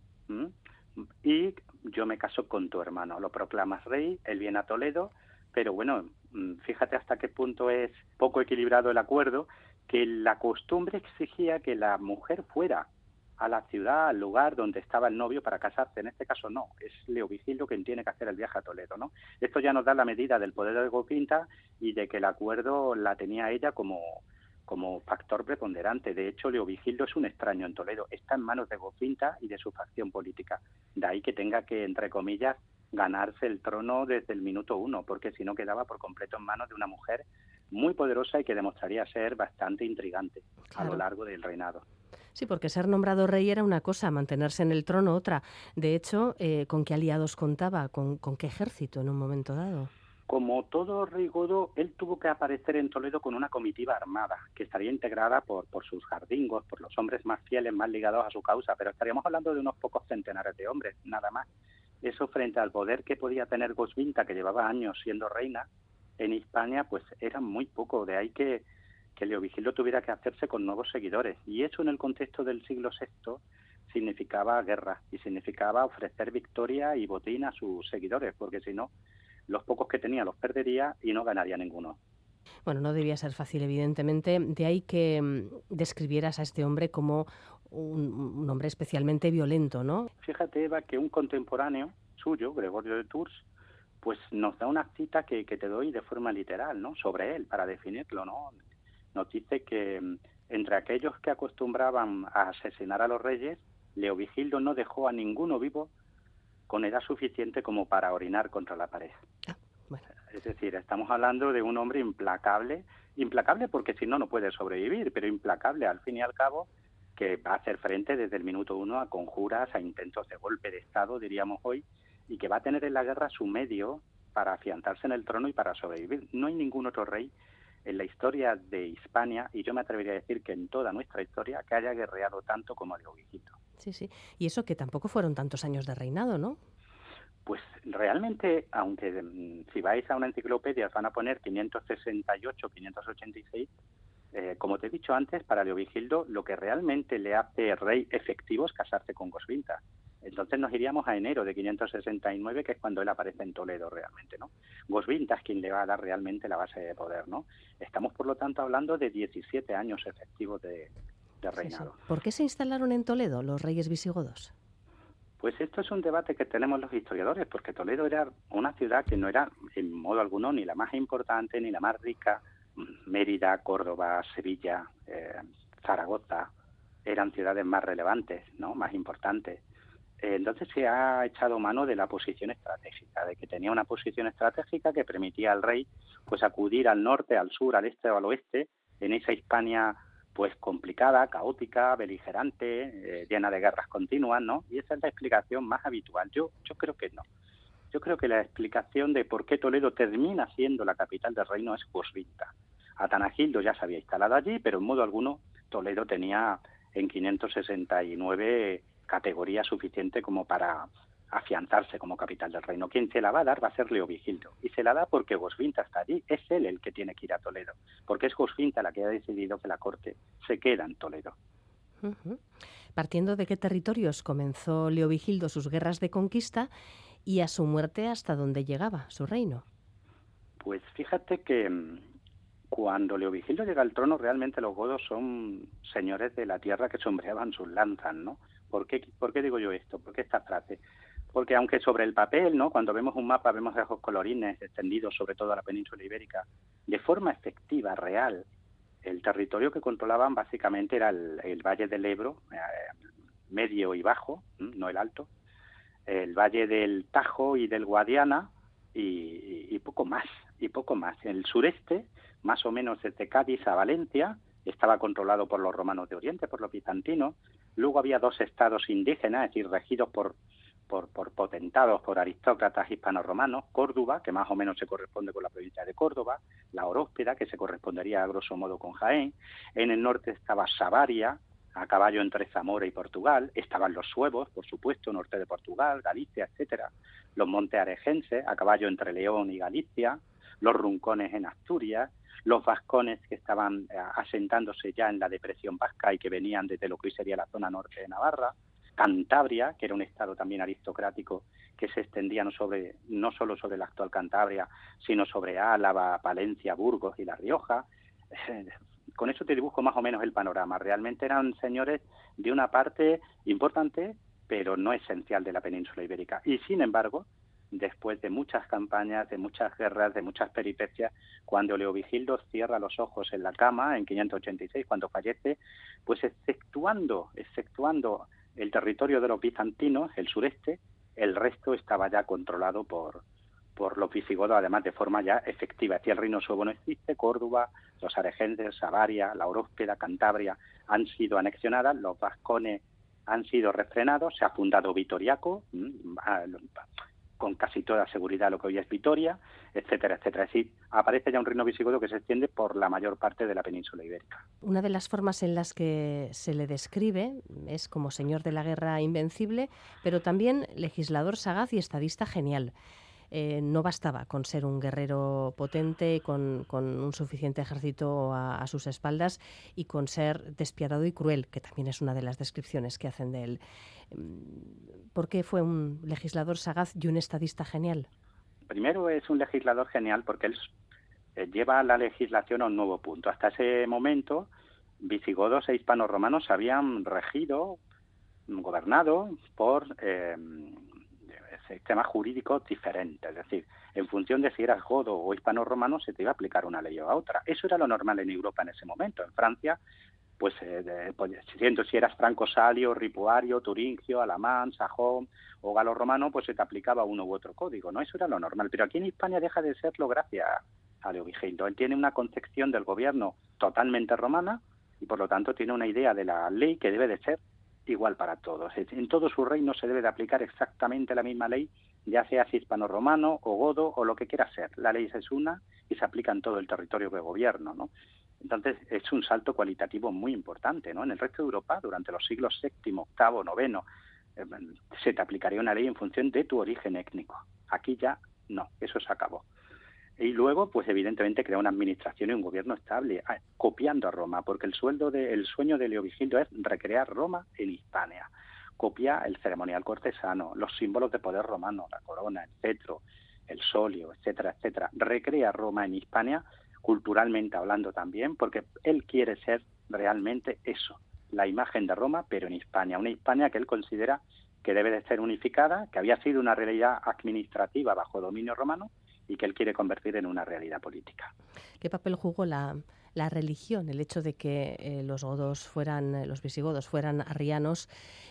y yo me caso con tu hermano. Lo proclamas rey, él viene a Toledo, pero bueno, mm, fíjate hasta qué punto es poco equilibrado el acuerdo, que la costumbre exigía que la mujer fuera a la ciudad, al lugar donde estaba el novio para casarse. En este caso no, es Leovigildo quien tiene que hacer el viaje a Toledo, ¿no? Esto ya nos da la medida del poder de Gopinta y de que el acuerdo la tenía ella como, como factor preponderante. De hecho, Leovigildo es un extraño en Toledo, está en manos de Gopinta y de su facción política. De ahí que tenga que, entre comillas, ganarse el trono desde el minuto uno, porque si no quedaba por completo en manos de una mujer muy poderosa y que demostraría ser bastante intrigante a lo largo del reinado. Sí, porque ser nombrado rey era una cosa, mantenerse en el trono otra. De hecho, eh, ¿con qué aliados contaba? ¿Con, qué ejército en un momento dado? Como todo rey godo, él tuvo que aparecer en Toledo con una comitiva armada, que estaría integrada por, sus jardingos, por los hombres más fieles, más ligados a su causa, pero estaríamos hablando de unos pocos centenares de hombres, nada más. Eso frente al poder que podía tener Gosvinta, que llevaba años siendo reina en Hispania, pues era muy poco. De ahí que que Leovigildo tuviera que hacerse con nuevos seguidores. Y eso en el contexto del siglo VI significaba guerra y significaba ofrecer victoria y botín a sus seguidores, porque si no, los pocos que tenía los perdería y no ganaría ninguno. Bueno, no debía ser fácil, evidentemente. De ahí que mm, describieras a este hombre como un, hombre especialmente violento, ¿no? Fíjate, Eva, que un contemporáneo suyo, Gregorio de Tours, pues nos da una cita que, que te doy de forma literal, ¿no? Sobre él, para definirlo, ¿no? Nos dice que mm, entre aquellos que acostumbraban a asesinar a los reyes, Leovigildo no dejó a ninguno vivo con edad suficiente como para orinar contra la pared. Ah, es decir, estamos hablando de un hombre implacable, implacable porque si no, no puede sobrevivir, pero implacable al fin y al cabo, que va a hacer frente desde el minuto uno a conjuras, a intentos de golpe de Estado, diríamos hoy, y que va a tener en la guerra su medio para afianzarse en el trono y para sobrevivir. No hay ningún otro rey en la historia de Hispania, y yo me atrevería a decir que en toda nuestra historia, que haya guerreado tanto como Leovigildo. Sí, sí. Y eso que tampoco fueron tantos años de reinado, ¿no? Pues realmente, aunque mm, si vais a una enciclopedia os van a poner 568, 586, eh, como te he dicho antes, para Leovigildo lo que realmente le hace rey efectivo es casarse con Gosvinta. Entonces nos iríamos a enero de 569, que es cuando él aparece en Toledo realmente, ¿no? Gosvinta es quien le va a dar realmente la base de poder, ¿no? Estamos, por lo tanto, hablando de 17 años efectivos de, reinado. ¿Por qué se instalaron en Toledo los reyes visigodos? Pues esto es un debate que tenemos los historiadores, porque Toledo era una ciudad que no era en modo alguno ni la más importante ni la más rica. Mérida, Córdoba, Sevilla, eh, Zaragoza eran ciudades más relevantes, ¿no? más importantes. Entonces se ha echado mano de la posición estratégica, de que tenía una posición estratégica que permitía al rey pues acudir al norte, al sur, al este o al oeste, en esa Hispania pues complicada, caótica, beligerante, eh, llena de guerras continuas, ¿no? Y esa es la explicación más habitual. Yo, yo creo que no. Yo creo que la explicación de por qué Toledo termina siendo la capital del reino es Gosvinta. Atanagildo ya se había instalado allí, pero en modo alguno Toledo tenía en 569 categoría suficiente como para afianzarse como capital del reino. Quien se la va a dar va a ser Leovigildo. Y se la da porque Gosfinta está allí. Es él el que tiene que ir a Toledo. Porque es Gosfinta la que ha decidido que la corte se queda en Toledo. Partiendo de qué territorios comenzó Leovigildo sus guerras de conquista y a su muerte hasta dónde llegaba su reino. Pues fíjate que mm, cuando Leovigildo llega al trono, realmente los godos son señores de la tierra que sombreaban sus lanzas, ¿no? ¿Por qué, ¿Por qué digo yo esto? ¿Por qué esta frase? Porque aunque sobre el papel, ¿no? Cuando vemos un mapa vemos esos colorines extendidos sobre toda la península ibérica, de forma efectiva, real, el territorio que controlaban básicamente era el, Valle del Ebro, eh, medio y bajo, no el alto, el Valle del Tajo y del Guadiana y, poco más, y poco más. El sureste, más o menos desde Cádiz a Valencia, estaba controlado por los romanos de Oriente, por los bizantinos. Luego había dos estados indígenas, es decir, regidos por, por, por potentados, por aristócratas hispano-romanos, Córdoba, que más o menos se corresponde con la provincia de Córdoba, la Oróspeda, que se correspondería a grosso modo con Jaén. En el norte estaba Savaria, a caballo entre Zamora y Portugal, estaban los suevos, por supuesto, norte de Portugal, Galicia, etcétera, los montes arejenses, a caballo entre León y Galicia, los runcones en Asturias, los vascones que estaban eh, asentándose ya en la depresión vasca y que venían desde lo que hoy sería la zona norte de Navarra, Cantabria, que era un estado también aristocrático que se extendía no, sobre, no solo sobre la actual Cantabria, sino sobre Álava, Palencia, Burgos y La Rioja, [laughs] con eso te dibujo más o menos el panorama. Realmente eran señores de una parte importante, pero no esencial de la península ibérica. Y sin embargo, después de muchas campañas, de muchas guerras, de muchas peripecias, cuando Leovigildo cierra los ojos en la cama en 586, cuando fallece, pues exceptuando, exceptuando el territorio de los bizantinos, el sureste, el resto estaba ya controlado por, por los visigodos, además de forma ya efectiva. Aquí el reino suevo no existe, Córdoba, los aregenses, Savaria, la Oróspeda, Cantabria han sido anexionadas, los vascones han sido refrenados, se ha fundado Vitoriaco, con casi toda seguridad lo que hoy es Vitoria, etcétera, etcétera. Es decir, aparece ya un reino visigodo que se extiende por la mayor parte de la península ibérica. Una de las formas en las que se le describe es como señor de la guerra invencible, pero también legislador sagaz y estadista genial. Eh, no bastaba con ser un guerrero potente, con, un suficiente ejército a, sus espaldas y con ser despiadado y cruel, que también es una de las descripciones que hacen de él. Mm, ¿Por qué fue un legislador sagaz y un estadista genial? Primero es un legislador genial porque él eh, lleva la legislación a un nuevo punto. Hasta ese momento, visigodos e hispanos romanos habían regido, gobernado por eh, sistemas jurídicos diferentes. Es decir, en función de si eras godo o hispano-romano, se te iba a aplicar una ley o a otra. Eso era lo normal en Europa en ese momento. En Francia, pues, eh, pues siendo si eras franco-salio, ripuario, turingio, alamán, sajón o galo-romano, pues se te aplicaba uno u otro código, ¿no? Eso era lo normal. Pero aquí en España deja de serlo gracias a Leovigildo. Él tiene una concepción del gobierno totalmente romana y por lo tanto tiene una idea de la ley que debe de ser igual para todos. En todo su reino se debe de aplicar exactamente la misma ley, ya sea hispano-romano o godo o lo que quiera ser. La ley es una y se aplica en todo el territorio de gobierno, ¿no? Entonces es un salto cualitativo muy importante, ¿no? En el resto de Europa, durante los siglos VII, VIII, IX, se te aplicaría una ley en función de tu origen étnico. Aquí ya no, eso se acabó. Y luego, pues evidentemente crea una administración y un gobierno estable, ah, copiando a Roma, porque el, sueldo de, el sueño de Leovigildo es recrear Roma en Hispania. Copia el ceremonial cortesano, los símbolos de poder romano, la corona, el cetro, el solio, etcétera, etcétera. Recrea Roma en Hispania, culturalmente hablando también, porque él quiere ser realmente eso, la imagen de Roma, pero en Hispania, una Hispania que él considera que debe de ser unificada, que había sido una realidad administrativa bajo dominio romano, y que él quiere convertir en una realidad política. ¿Qué papel jugó la, religión, el hecho de que eh, los godos fueran, eh, los visigodos fueran arrianos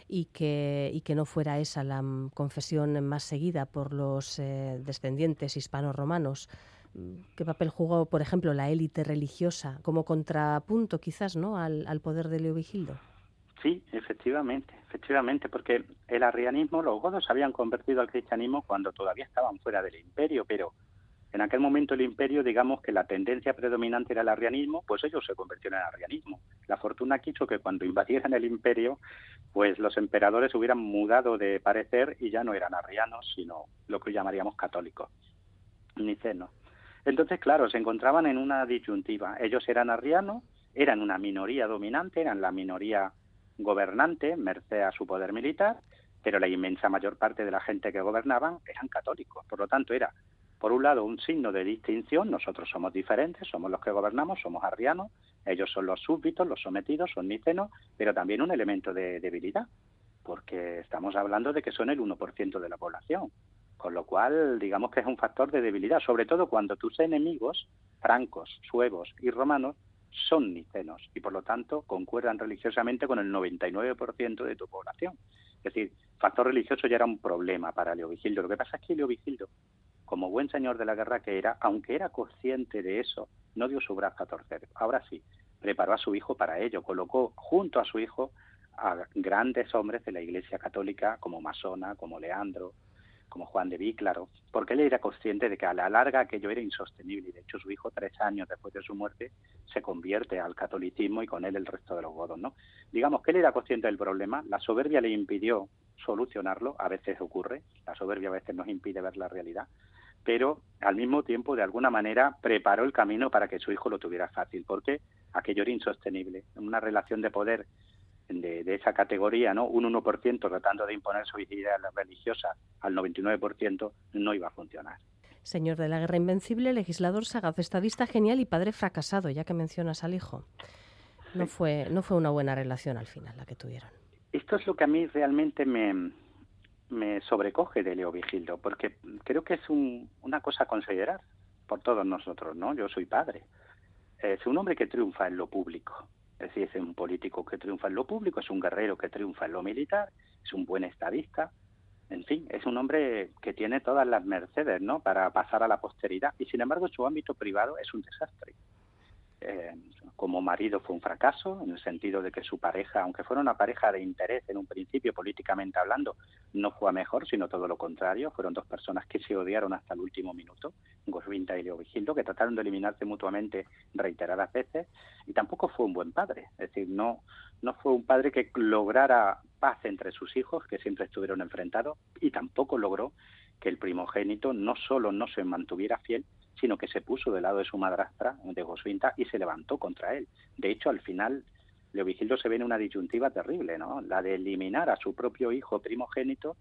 y que, no fuera esa la confesión más seguida por los eh, descendientes hispano-romanos? ¿Qué papel jugó, por ejemplo, la élite religiosa como contrapunto quizás ¿no? al, al poder de Leovigildo? Sí, efectivamente, efectivamente, porque el arrianismo, los godos habían convertido al cristianismo cuando todavía estaban fuera del imperio, pero En aquel momento el imperio, digamos que la tendencia predominante era el arrianismo, pues ellos se convirtieron en arrianismo. La fortuna quiso que cuando invadieran el imperio, pues los emperadores hubieran mudado de parecer y ya no eran arrianos, sino lo que llamaríamos católicos, nicenos. Entonces, claro, se encontraban en una disyuntiva. Ellos eran arrianos, eran una minoría dominante, eran la minoría gobernante, merced a su poder militar, pero la inmensa mayor parte de la gente que gobernaban eran católicos. Por lo tanto, era, por un lado, un signo de distinción, nosotros somos diferentes, somos los que gobernamos, somos arrianos, ellos son los súbditos, los sometidos, son nicenos, pero también un elemento de debilidad, porque estamos hablando de que son el 1% de la población. Con lo cual, digamos que es un factor de debilidad, sobre todo cuando tus enemigos, francos, suevos y romanos, son nicenos y por lo tanto concuerdan religiosamente con el 99% de tu población. Es decir, factor religioso ya era un problema para Leovigildo. Lo que pasa es que Leovigildo, como buen señor de la guerra que era, aunque era consciente de eso, no dio su brazo a torcer. Ahora sí, preparó a su hijo para ello, colocó junto a su hijo a grandes hombres de la Iglesia Católica como Masona, como Leandro, como Juan de Víclaro, porque él era consciente de que a la larga aquello era insostenible y de hecho su hijo tres años después de su muerte se convierte al catolicismo y con él el resto de los godos, ¿no? Digamos que él era consciente del problema, la soberbia le impidió solucionarlo, a veces ocurre, la soberbia a veces nos impide ver la realidad, pero al mismo tiempo de alguna manera preparó el camino para que su hijo lo tuviera fácil, porque aquello era insostenible, una relación de poder de, esa categoría, ¿no? Un 1% tratando de imponer su identidad religiosa al 99% no iba a funcionar. Señor de la Guerra Invencible, legislador sagaz, estadista genial y padre fracasado, ya que mencionas al hijo. No, fue, no fue una buena relación al final la que tuvieron. Esto es lo que a mí realmente me, me sobrecoge de Leo Vigildo, porque creo que es una cosa a considerar por todos nosotros, ¿no? Yo soy padre. Es un hombre que triunfa en lo público, es decir, es un político que triunfa en lo público, es un guerrero que triunfa en lo militar, es un buen estadista, en fin, es un hombre que tiene todas las mercedes, ¿no? Para pasar a la posteridad y sin embargo su ámbito privado es un desastre. Eh, como marido fue un fracaso, en el sentido de que su pareja, aunque fuera una pareja de interés en un principio políticamente hablando, no fue a mejor, sino todo lo contrario. Fueron dos personas que se odiaron hasta el último minuto, Gosvinta y Leo Vigildo, que trataron de eliminarse mutuamente reiteradas veces, y tampoco fue un buen padre. Es decir, no, no fue un padre que lograra paz entre sus hijos, que siempre estuvieron enfrentados, y tampoco logró que el primogénito no solo no se mantuviera fiel, sino que se puso del lado de su madrastra, de Gosvinta, y se levantó contra él. De hecho, al final, Leovigildo se ve en una disyuntiva terrible, ¿no? La de eliminar a su propio hijo primogénito,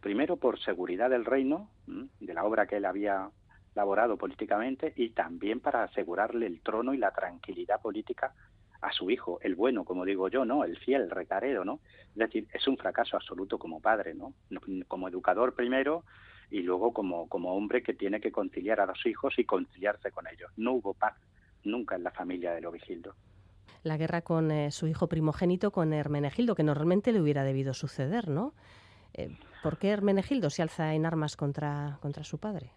primero por seguridad del reino, de la obra que él había laborado políticamente, y también para asegurarle el trono y la tranquilidad política a su hijo, el bueno, como digo yo, ¿no? El fiel, el recaredo, ¿no? Es decir, es un fracaso absoluto como padre, ¿no? Como educador primero, y luego como, como hombre que tiene que conciliar a los hijos y conciliarse con ellos. No hubo paz nunca en la familia de Lovigildo. La guerra con eh, su hijo primogénito, con Hermenegildo, que normalmente le hubiera debido suceder, ¿no? Eh, ¿Por qué Hermenegildo se alza en armas contra, contra su padre?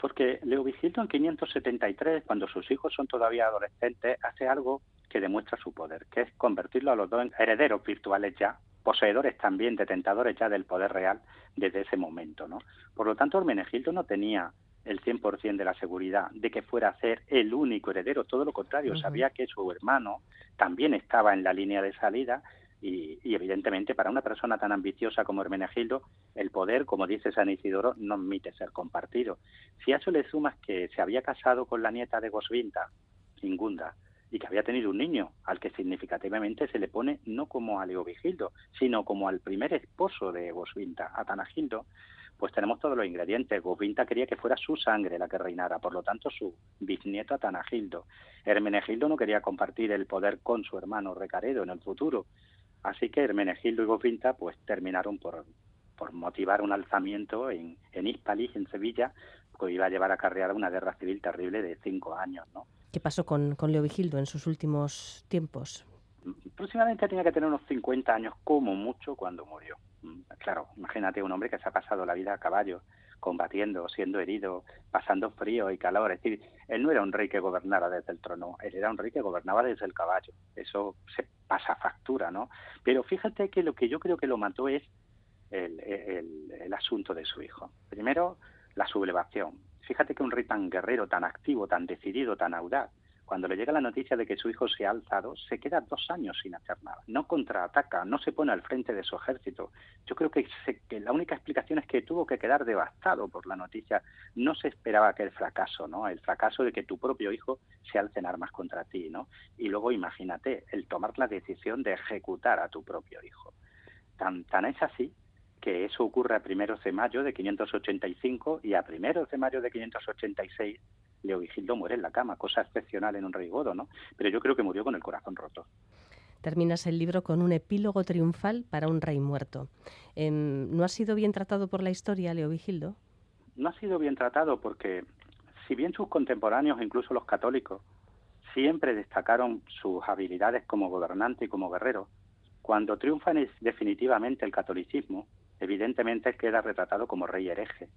Porque Leovigildo en 573, cuando sus hijos son todavía adolescentes, hace algo que demuestra su poder, que es convertirlo a los dos en herederos virtuales ya poseedores también, detentadores ya del poder real desde ese momento. ¿no? Por lo tanto, Hermenegildo no tenía el 100% de la seguridad de que fuera a ser el único heredero, todo lo contrario, sabía que su hermano también estaba en la línea de salida y, evidentemente para una persona tan ambiciosa como Hermenegildo, el poder, como dice San Isidoro, no admite ser compartido. Si a eso le sumas que se había casado con la nieta de Gosvinta, Ingunda, y que había tenido un niño, al que significativamente se le pone no como a Leovigildo, sino como al primer esposo de Gosvinta, a Tanagildo, pues tenemos todos los ingredientes. Gosvinta quería que fuera su sangre la que reinara, por lo tanto su bisnieto a Tanagildo. Hermenegildo no quería compartir el poder con su hermano Recaredo en el futuro, así que Hermenegildo y Gosvinta pues terminaron por, por motivar un alzamiento en, en en Sevilla, que iba a llevar a carrear una guerra civil terrible de cinco años, ¿no? ¿Qué pasó con, con Leovigildo en sus últimos tiempos? Próximamente tenía que tener unos 50 años, como mucho, cuando murió. Mm, claro, imagínate un hombre que se ha pasado la vida a caballo, combatiendo, siendo herido, pasando frío y calor. Es decir, él no era un rey que gobernara desde el trono, él era un rey que gobernaba desde el caballo. Eso se pasa factura, ¿no? Pero fíjate que lo que yo creo que lo mató es el, el, el asunto de su hijo. Primero, la sublevación. Fíjate que un rey tan guerrero, tan activo, tan decidido, tan audaz, cuando le llega la noticia de que su hijo se ha alzado, se queda dos años sin hacer nada. No contraataca, no se pone al frente de su ejército. Yo creo que, la única explicación es que tuvo que quedar devastado por la noticia. No se esperaba que el fracaso, ¿no? El fracaso de que tu propio hijo se alce en armas contra ti, ¿no? Y luego imagínate el tomar la decisión de ejecutar a tu propio hijo. Tan, tan es así que eso ocurre a primeros de mayo de 585 y a primeros de mayo de 586 Leovigildo muere en la cama, cosa excepcional en un rey godo, ¿no? Pero yo creo que murió con el corazón roto. Terminas el libro con un epílogo triunfal para un rey muerto. Em, ¿No ha sido bien tratado por la historia, Leovigildo? No ha sido bien tratado porque, si bien sus contemporáneos, incluso los católicos, siempre destacaron sus habilidades como gobernante y como guerrero, cuando triunfa definitivamente el catolicismo, evidentemente queda retratado como rey hereje,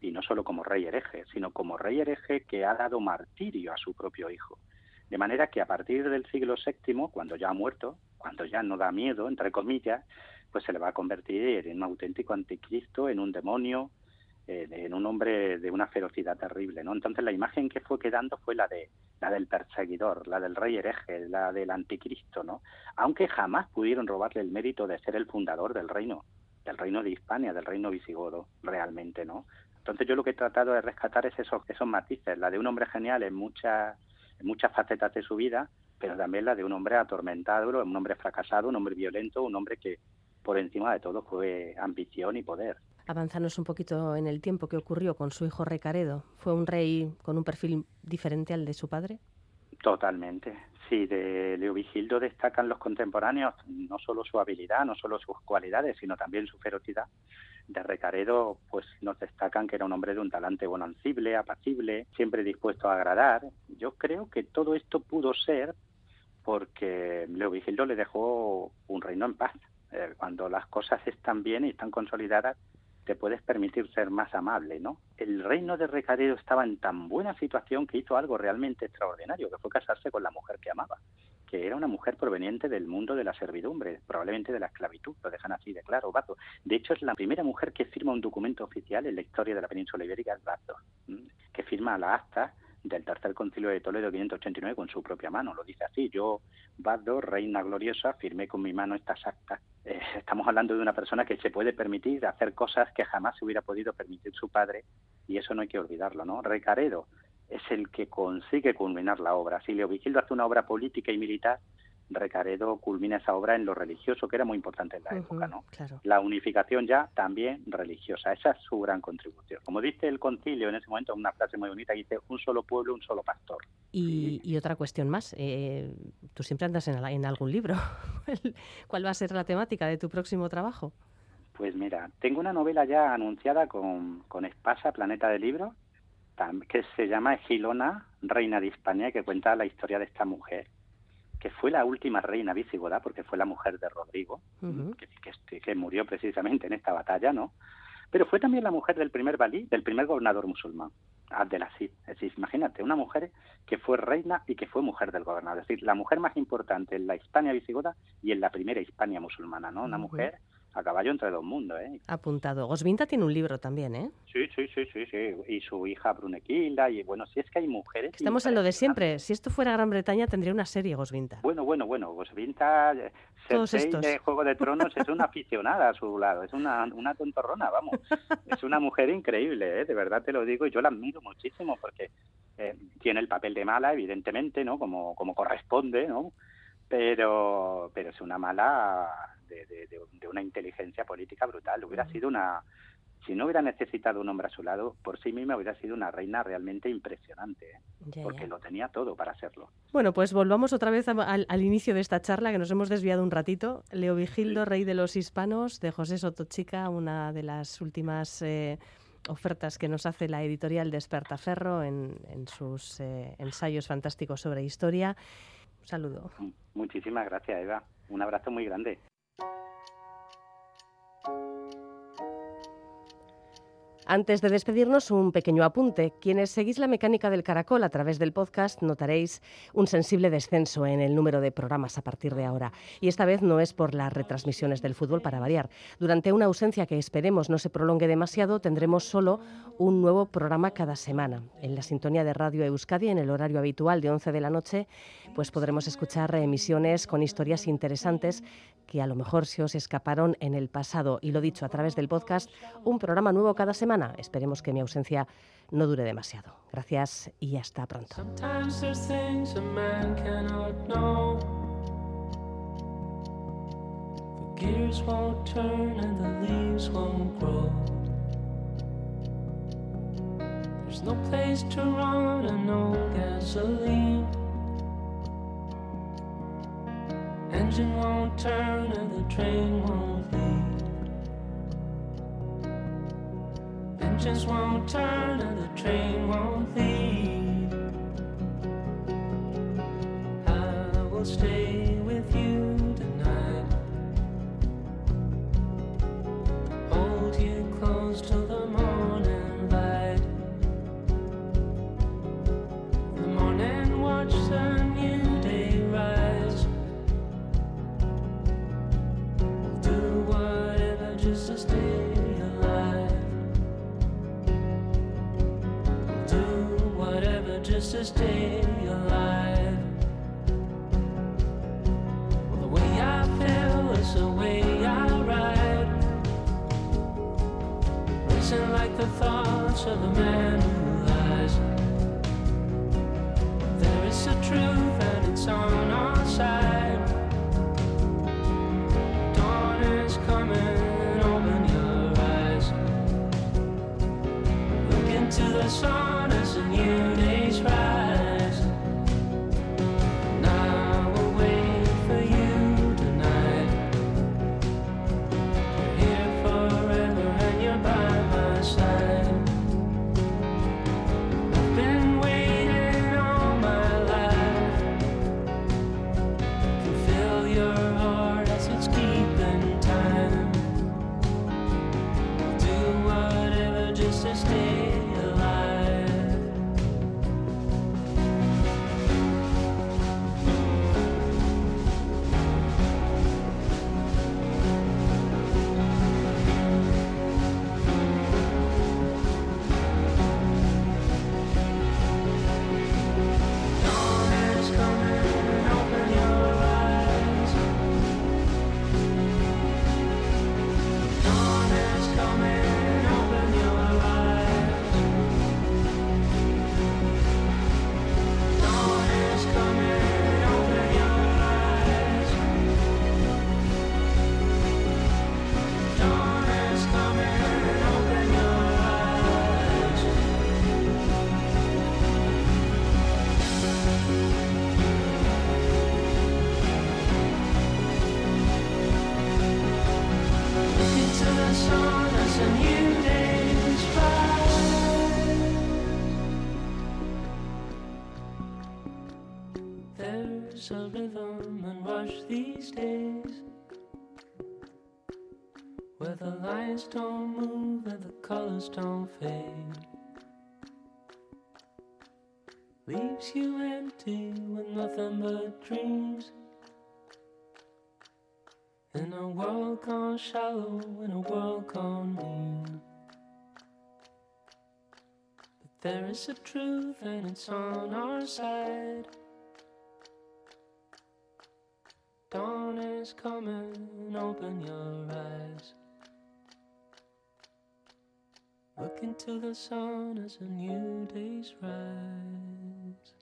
y no solo como rey hereje, sino como rey hereje que ha dado martirio a su propio hijo. De manera que a partir del siglo VII, cuando ya ha muerto, cuando ya no da miedo, entre comillas, pues se le va a convertir en un auténtico anticristo, en un demonio, en un hombre de una ferocidad terrible, ¿no? Entonces la imagen que fue quedando fue la de la del perseguidor, la del rey hereje, la del anticristo, ¿no? Aunque jamás pudieron robarle el mérito de ser el fundador del reino, del reino de Hispania, del reino visigodo, realmente, ¿no? Entonces yo lo que he tratado de rescatar es esos, esos matices, la de un hombre genial en muchas, en muchas facetas de su vida, pero también la de un hombre atormentado, un hombre fracasado, un hombre violento, un hombre que por encima de todo fue ambición y poder. Avanzanos un poquito en el tiempo que ocurrió con su hijo Recaredo. ¿Fue un rey con un perfil diferente al de su padre? Totalmente. Sí, de Leovigildo destacan los contemporáneos no solo su habilidad, no solo sus cualidades, sino también su ferocidad de Recaredo, pues nos destacan que era un hombre de un talante bonancible, apacible, siempre dispuesto a agradar. Yo creo que todo esto pudo ser porque Leovigildo le dejó un reino en paz. Eh, cuando las cosas están bien y están consolidadas, te puedes permitir ser más amable, ¿no? El reino de Recaredo estaba en tan buena situación que hizo algo realmente extraordinario, que fue casarse con la mujer que amaba que era una mujer proveniente del mundo de la servidumbre, probablemente de la esclavitud, lo dejan así de claro, Bato. De hecho, es la primera mujer que firma un documento oficial en la historia de la península ibérica, es Bato, que firma la acta del tercer concilio de Toledo 589 con su propia mano. Lo dice así, yo, Bado, reina gloriosa, firmé con mi mano estas actas. Eh, estamos hablando de una persona que se puede permitir hacer cosas que jamás se hubiera podido permitir su padre y eso no hay que olvidarlo, ¿no? Recaredo, es el que consigue culminar la obra. Si Leovigildo hace una obra política y militar, Recaredo culmina esa obra en lo religioso, que era muy importante en la época, ¿no? La unificación ya también religiosa, esa es su gran contribución. Como dice el concilio en ese momento, una frase muy bonita, dice, un solo pueblo, un solo pastor. Y, otra cuestión más, eh, tú siempre andas en, en algún libro. [laughs] ¿Cuál va a ser la temática de tu próximo trabajo? Pues mira, tengo una novela ya anunciada con, con Espasa, Planeta de Libros, que se llama Gilona, reina de Hispania, que cuenta la historia de esta mujer, que fue la última reina visigoda, porque fue la mujer de Rodrigo, que, que, murió precisamente en esta batalla, ¿no? Pero fue también la mujer del primer valí, del primer gobernador musulmán, Abdelaziz. Es decir, imagínate, una mujer que fue reina y que fue mujer del gobernador. Es decir, la mujer más importante en la Hispania visigoda y en la primera Hispania musulmana, ¿no? Una mujer a caballo entre dos mundos, ¿eh? Apuntado. Gosvinta tiene un libro también, ¿eh? Sí, sí, sí, sí, sí. Y su hija Brunequilda, y bueno, si es que hay mujeres... Estamos en lo de siempre. Si esto fuera Gran Bretaña, tendría una serie, Gosvinta. Bueno, bueno, bueno. Gosvinta, eh, Todos estos. de Juego de Tronos, es una aficionada a su lado. Es una, una tontorrona, vamos. [laughs] es una mujer increíble, ¿eh? De verdad te lo digo. Y yo la admiro muchísimo porque eh, tiene el papel de mala, evidentemente, ¿no? Como, como corresponde, ¿no? Pero, pero es una mala de, una inteligencia política brutal. Hubiera sido una, si no hubiera necesitado un hombre a su lado, por sí misma hubiera sido una reina realmente impresionante, ¿eh? porque lo tenía todo para serlo. Bueno, pues volvamos otra vez al, inicio de esta charla, que nos hemos desviado un ratito. Leo Vigildo, rey de los hispanos, de José Sotochica, una de las últimas eh, ofertas que nos hace la editorial Despertaferro en, en sus eh, ensayos fantásticos sobre historia. Un saludo. Muchísimas gracias, Eva. Un abrazo muy grande. Música Antes de despedirnos, un pequeño apunte. Quienes seguís la mecánica del caracol a través del podcast notaréis un sensible descenso en el número de programas a partir de ahora. Y esta vez no es por las retransmisiones del fútbol para variar. Durante una ausencia que esperemos no se prolongue demasiado, tendremos solo un nuevo programa cada semana. En la sintonía de Radio Euskadi, en el horario habitual de 11 de la noche, pues podremos escuchar emisiones con historias interesantes que a lo mejor se os escaparon en el pasado. Y lo dicho, a través del podcast, un programa nuevo cada semana. Esperemos que mi ausencia no dure demasiado. Gracias y hasta pronto. Engine won't turn and the train won't leave. Engines won't turn and the train just won't turn lines don't move and the colors don't fade. Leaves you empty with nothing but dreams. In a world gone shallow, in a world gone mean. But there is a truth and it's on our side. Dawn is coming, open your eyes. Look into the sun as a new day's rise.